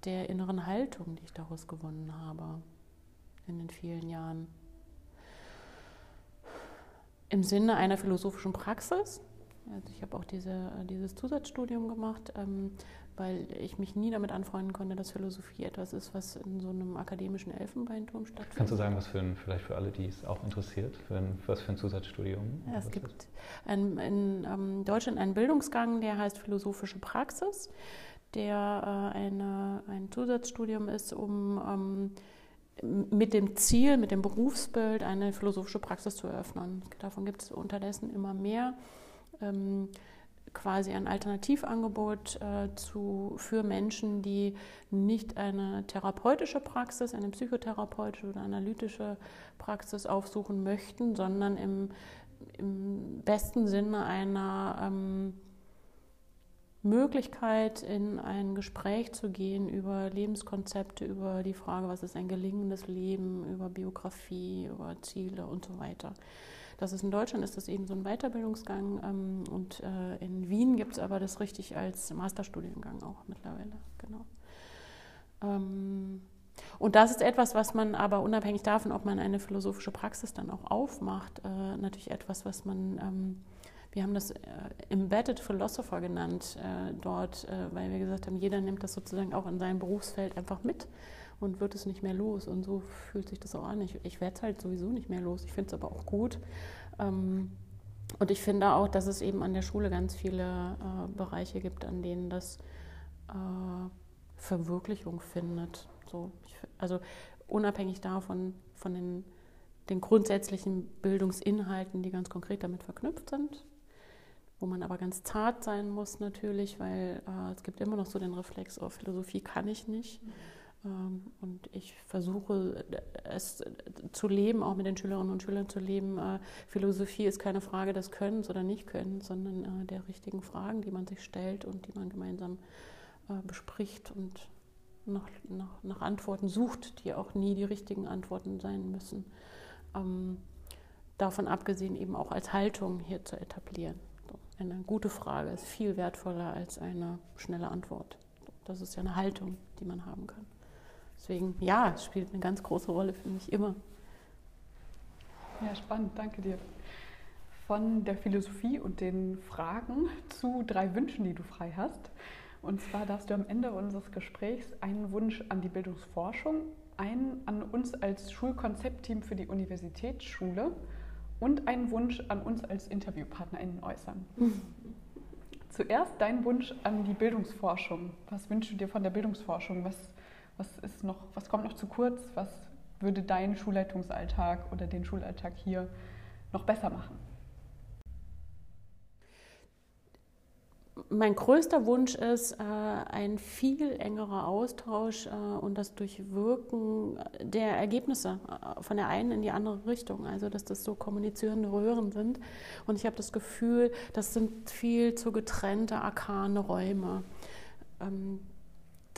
der inneren Haltung, die ich daraus gewonnen habe in den vielen Jahren im Sinne einer philosophischen Praxis. Also ich habe auch diese, dieses Zusatzstudium gemacht, ähm, weil ich mich nie damit anfreunden konnte, dass Philosophie etwas ist, was in so einem akademischen Elfenbeinturm stattfindet. Kannst du sagen, was für ein, vielleicht für alle, die es auch interessiert, für ein, was für ein Zusatzstudium? Ja, es gibt ein, in ähm, Deutschland einen Bildungsgang, der heißt philosophische Praxis, der äh, eine, ein Zusatzstudium ist, um ähm, mit dem Ziel, mit dem Berufsbild eine philosophische Praxis zu eröffnen. Davon gibt es unterdessen immer mehr. Quasi ein Alternativangebot äh, zu, für Menschen, die nicht eine therapeutische Praxis, eine psychotherapeutische oder analytische Praxis aufsuchen möchten, sondern im, im besten Sinne einer ähm, Möglichkeit, in ein Gespräch zu gehen über Lebenskonzepte, über die Frage, was ist ein gelingendes Leben, über Biografie, über Ziele und so weiter. Das ist in Deutschland ist das eben so ein Weiterbildungsgang ähm, und äh, in Wien gibt es aber das richtig als Masterstudiengang auch mittlerweile. Genau. Ähm, und das ist etwas, was man aber unabhängig davon, ob man eine philosophische Praxis dann auch aufmacht, äh, natürlich etwas, was man ähm, wir haben das äh, Embedded Philosopher genannt äh, dort, äh, weil wir gesagt haben, jeder nimmt das sozusagen auch in seinem Berufsfeld einfach mit und wird es nicht mehr los. Und so fühlt sich das auch an. Ich, ich werde es halt sowieso nicht mehr los. Ich finde es aber auch gut. Ähm, und ich finde auch, dass es eben an der Schule ganz viele äh, Bereiche gibt, an denen das äh, Verwirklichung findet. So, ich, also unabhängig davon, von den, den grundsätzlichen Bildungsinhalten, die ganz konkret damit verknüpft sind, wo man aber ganz zart sein muss natürlich, weil äh, es gibt immer noch so den Reflex, oh, Philosophie kann ich nicht. Mhm. Ähm, und ich versuche es zu leben, auch mit den Schülerinnen und Schülern zu leben. Äh, Philosophie ist keine Frage des Könnens oder Nicht-Könnens, sondern äh, der richtigen Fragen, die man sich stellt und die man gemeinsam äh, bespricht und nach, nach, nach Antworten sucht, die auch nie die richtigen Antworten sein müssen. Ähm, davon abgesehen eben auch als Haltung hier zu etablieren. Eine gute Frage ist viel wertvoller als eine schnelle Antwort. Das ist ja eine Haltung, die man haben kann. Deswegen, ja, es spielt eine ganz große Rolle für mich immer. Ja, spannend, danke dir. Von der Philosophie und den Fragen zu drei Wünschen, die du frei hast. Und zwar darfst du am Ende unseres Gesprächs einen Wunsch an die Bildungsforschung, einen an uns als Schulkonzeptteam für die Universitätsschule und einen Wunsch an uns als InterviewpartnerInnen äußern. Zuerst dein Wunsch an die Bildungsforschung. Was wünschst du dir von der Bildungsforschung? Was was, ist noch, was kommt noch zu kurz? Was würde dein Schulleitungsalltag oder den Schulalltag hier noch besser machen? Mein größter Wunsch ist äh, ein viel engerer Austausch äh, und das Durchwirken der Ergebnisse äh, von der einen in die andere Richtung. Also, dass das so kommunizierende Röhren sind. Und ich habe das Gefühl, das sind viel zu getrennte, arkane Räume. Ähm,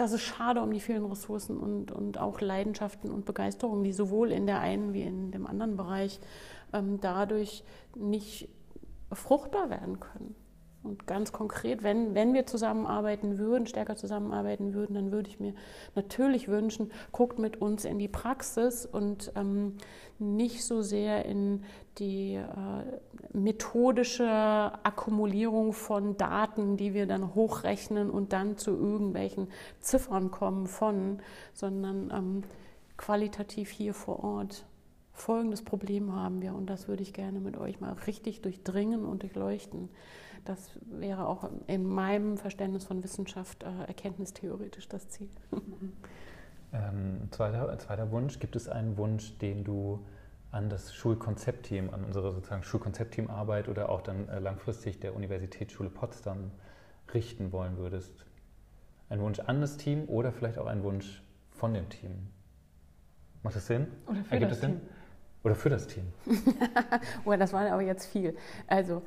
das ist schade um die vielen Ressourcen und, und auch Leidenschaften und Begeisterungen, die sowohl in der einen wie in dem anderen Bereich ähm, dadurch nicht fruchtbar werden können. Und ganz konkret, wenn, wenn wir zusammenarbeiten würden, stärker zusammenarbeiten würden, dann würde ich mir natürlich wünschen, guckt mit uns in die Praxis und ähm, nicht so sehr in die äh, methodische Akkumulierung von Daten, die wir dann hochrechnen und dann zu irgendwelchen Ziffern kommen von, sondern ähm, qualitativ hier vor Ort. Folgendes Problem haben wir und das würde ich gerne mit euch mal richtig durchdringen und durchleuchten. Das wäre auch in meinem Verständnis von Wissenschaft äh, erkenntnistheoretisch das Ziel. Ähm, zweiter, zweiter Wunsch, gibt es einen Wunsch, den du an das Schulkonzeptteam, an unsere sozusagen Schulkonzeptteamarbeit oder auch dann äh, langfristig der Universitätsschule Potsdam richten wollen würdest? Ein Wunsch an das Team oder vielleicht auch ein Wunsch von dem Team? Macht das Sinn? Oder für Ergibt das Team? Sinn? Oder für das Team? oh, das war aber jetzt viel. Also,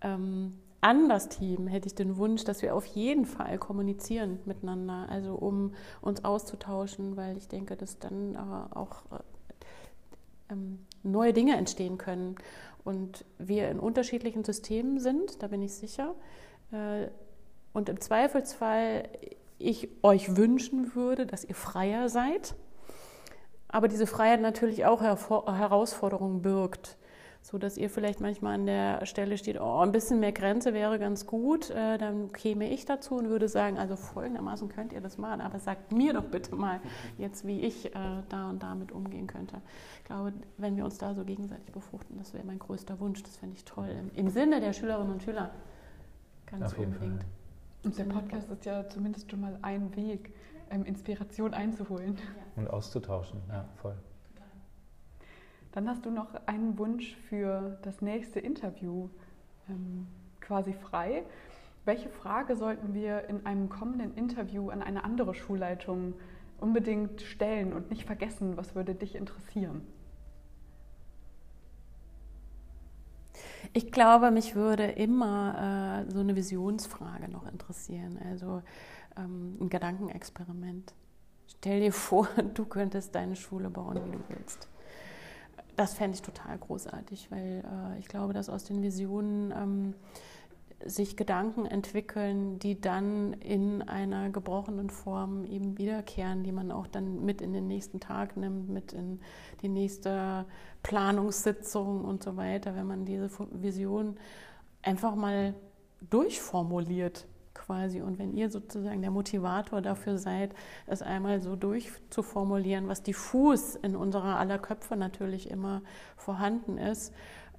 ähm, an das Team hätte ich den Wunsch, dass wir auf jeden Fall kommunizieren miteinander, also um uns auszutauschen, weil ich denke, dass dann äh, auch äh, ähm, neue Dinge entstehen können. Und wir in unterschiedlichen Systemen sind, da bin ich sicher. Äh, und im Zweifelsfall ich euch wünschen würde, dass ihr freier seid, aber diese Freiheit natürlich auch Herausforderungen birgt so dass ihr vielleicht manchmal an der Stelle steht, oh, ein bisschen mehr Grenze wäre ganz gut, äh, dann käme ich dazu und würde sagen, also folgendermaßen könnt ihr das machen, aber sagt mir doch bitte mal jetzt, wie ich äh, da und damit umgehen könnte. Ich glaube, wenn wir uns da so gegenseitig befruchten, das wäre mein größter Wunsch, das fände ich toll, im, im, Sinne der Schülerinnen und Schüler. Ganz Auf unbedingt. Und der Podcast ist ja zumindest schon mal ein Weg, ähm, Inspiration einzuholen. Und auszutauschen, ja, voll. Dann hast du noch einen Wunsch für das nächste Interview ähm, quasi frei. Welche Frage sollten wir in einem kommenden Interview an eine andere Schulleitung unbedingt stellen und nicht vergessen? Was würde dich interessieren? Ich glaube, mich würde immer äh, so eine Visionsfrage noch interessieren, also ähm, ein Gedankenexperiment. Stell dir vor, du könntest deine Schule bauen, wie du willst. Das fände ich total großartig, weil äh, ich glaube, dass aus den Visionen ähm, sich Gedanken entwickeln, die dann in einer gebrochenen Form eben wiederkehren, die man auch dann mit in den nächsten Tag nimmt, mit in die nächste Planungssitzung und so weiter, wenn man diese Vision einfach mal durchformuliert quasi. Und wenn ihr sozusagen der Motivator dafür seid, es einmal so durchzuformulieren, was diffus in unserer aller Köpfe natürlich immer vorhanden ist,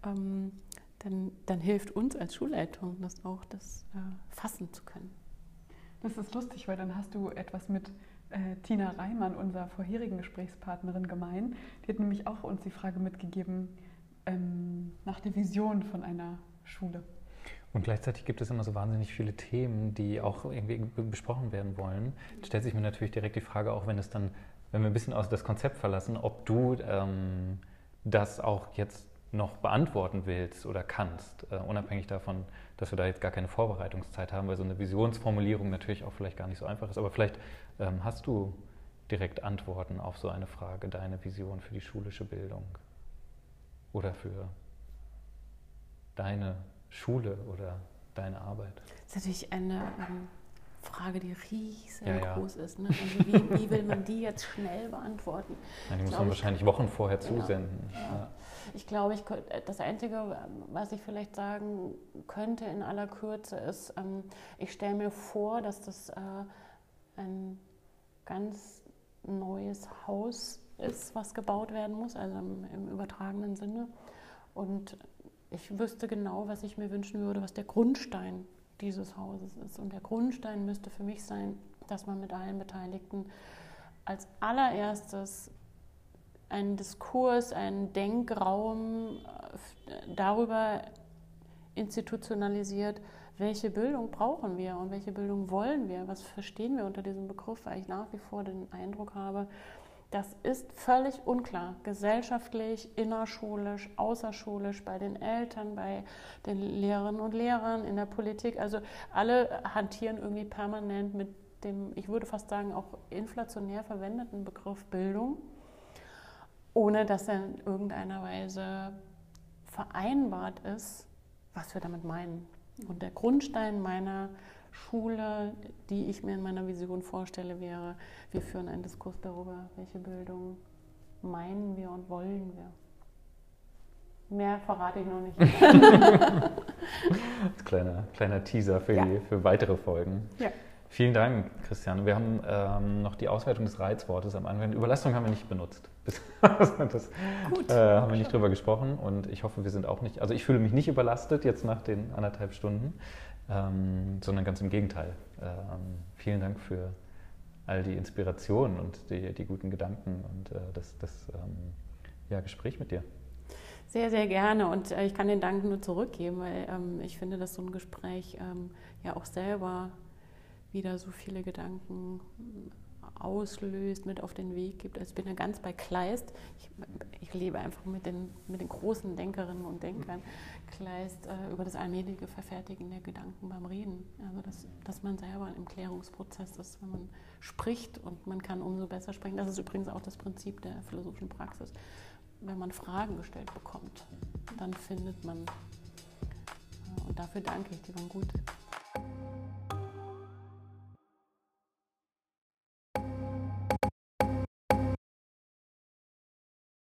ähm, dann, dann hilft uns als Schulleitung das auch, das äh, fassen zu können. Das ist lustig, weil dann hast du etwas mit äh, Tina Reimann, unserer vorherigen Gesprächspartnerin, gemein. Die hat nämlich auch uns die Frage mitgegeben ähm, nach der Vision von einer Schule. Und gleichzeitig gibt es immer so wahnsinnig viele Themen, die auch irgendwie besprochen werden wollen. Da stellt sich mir natürlich direkt die Frage, auch wenn es dann, wenn wir ein bisschen aus das Konzept verlassen, ob du ähm, das auch jetzt noch beantworten willst oder kannst, äh, unabhängig davon, dass wir da jetzt gar keine Vorbereitungszeit haben, weil so eine Visionsformulierung natürlich auch vielleicht gar nicht so einfach ist. Aber vielleicht ähm, hast du direkt Antworten auf so eine Frage, deine Vision für die schulische Bildung oder für deine Schule oder deine Arbeit. Das ist natürlich eine ähm, Frage, die riesengroß ja, ja. ist. Ne? Also wie, wie, will man die jetzt schnell beantworten? Ja, die muss man wahrscheinlich Wochen vorher zusenden. Ja. Ich glaube, ich, das Einzige, was ich vielleicht sagen könnte in aller Kürze, ist, ähm, ich stelle mir vor, dass das äh, ein ganz neues Haus ist, was gebaut werden muss, also im, im übertragenen Sinne. Und ich wüsste genau, was ich mir wünschen würde, was der Grundstein dieses Hauses ist. Und der Grundstein müsste für mich sein, dass man mit allen Beteiligten als allererstes einen Diskurs, einen Denkraum äh, darüber institutionalisiert, welche Bildung brauchen wir und welche Bildung wollen wir, was verstehen wir unter diesem Begriff, weil ich nach wie vor den Eindruck habe, das ist völlig unklar, gesellschaftlich, innerschulisch, außerschulisch, bei den Eltern, bei den Lehrerinnen und Lehrern, in der Politik. Also alle hantieren irgendwie permanent mit dem, ich würde fast sagen, auch inflationär verwendeten Begriff Bildung, ohne dass er in irgendeiner Weise vereinbart ist, was wir damit meinen. Und der Grundstein meiner Schule, die ich mir in meiner Vision vorstelle, wäre, wir führen einen Diskurs darüber, welche Bildung meinen wir und wollen wir. Mehr verrate ich noch nicht. kleiner, kleiner Teaser für, ja. die, für weitere Folgen. Ja. Vielen Dank, Christiane. Wir haben ähm, noch die Auswertung des Reizwortes am Anfang. Überlastung haben wir nicht benutzt. das Gut. Äh, haben wir nicht drüber gesprochen und ich hoffe, wir sind auch nicht, also ich fühle mich nicht überlastet jetzt nach den anderthalb Stunden ähm, sondern ganz im Gegenteil. Ähm, vielen Dank für all die Inspirationen und die, die guten Gedanken und äh, das, das ähm, ja, Gespräch mit dir. Sehr, sehr gerne und äh, ich kann den Dank nur zurückgeben, weil ähm, ich finde, dass so ein Gespräch ähm, ja auch selber wieder so viele Gedanken auslöst, mit auf den Weg gibt. Also ich bin ja ganz bei Kleist. Ich, ich lebe einfach mit den, mit den großen Denkerinnen und Denkern. Kleist äh, über das allmähliche Verfertigen der Gedanken beim Reden. Also dass, dass man selber im Klärungsprozess ist, wenn man spricht und man kann umso besser sprechen. Das ist übrigens auch das Prinzip der philosophischen Praxis. Wenn man Fragen gestellt bekommt, dann findet man. Äh, und dafür danke ich, die waren gut.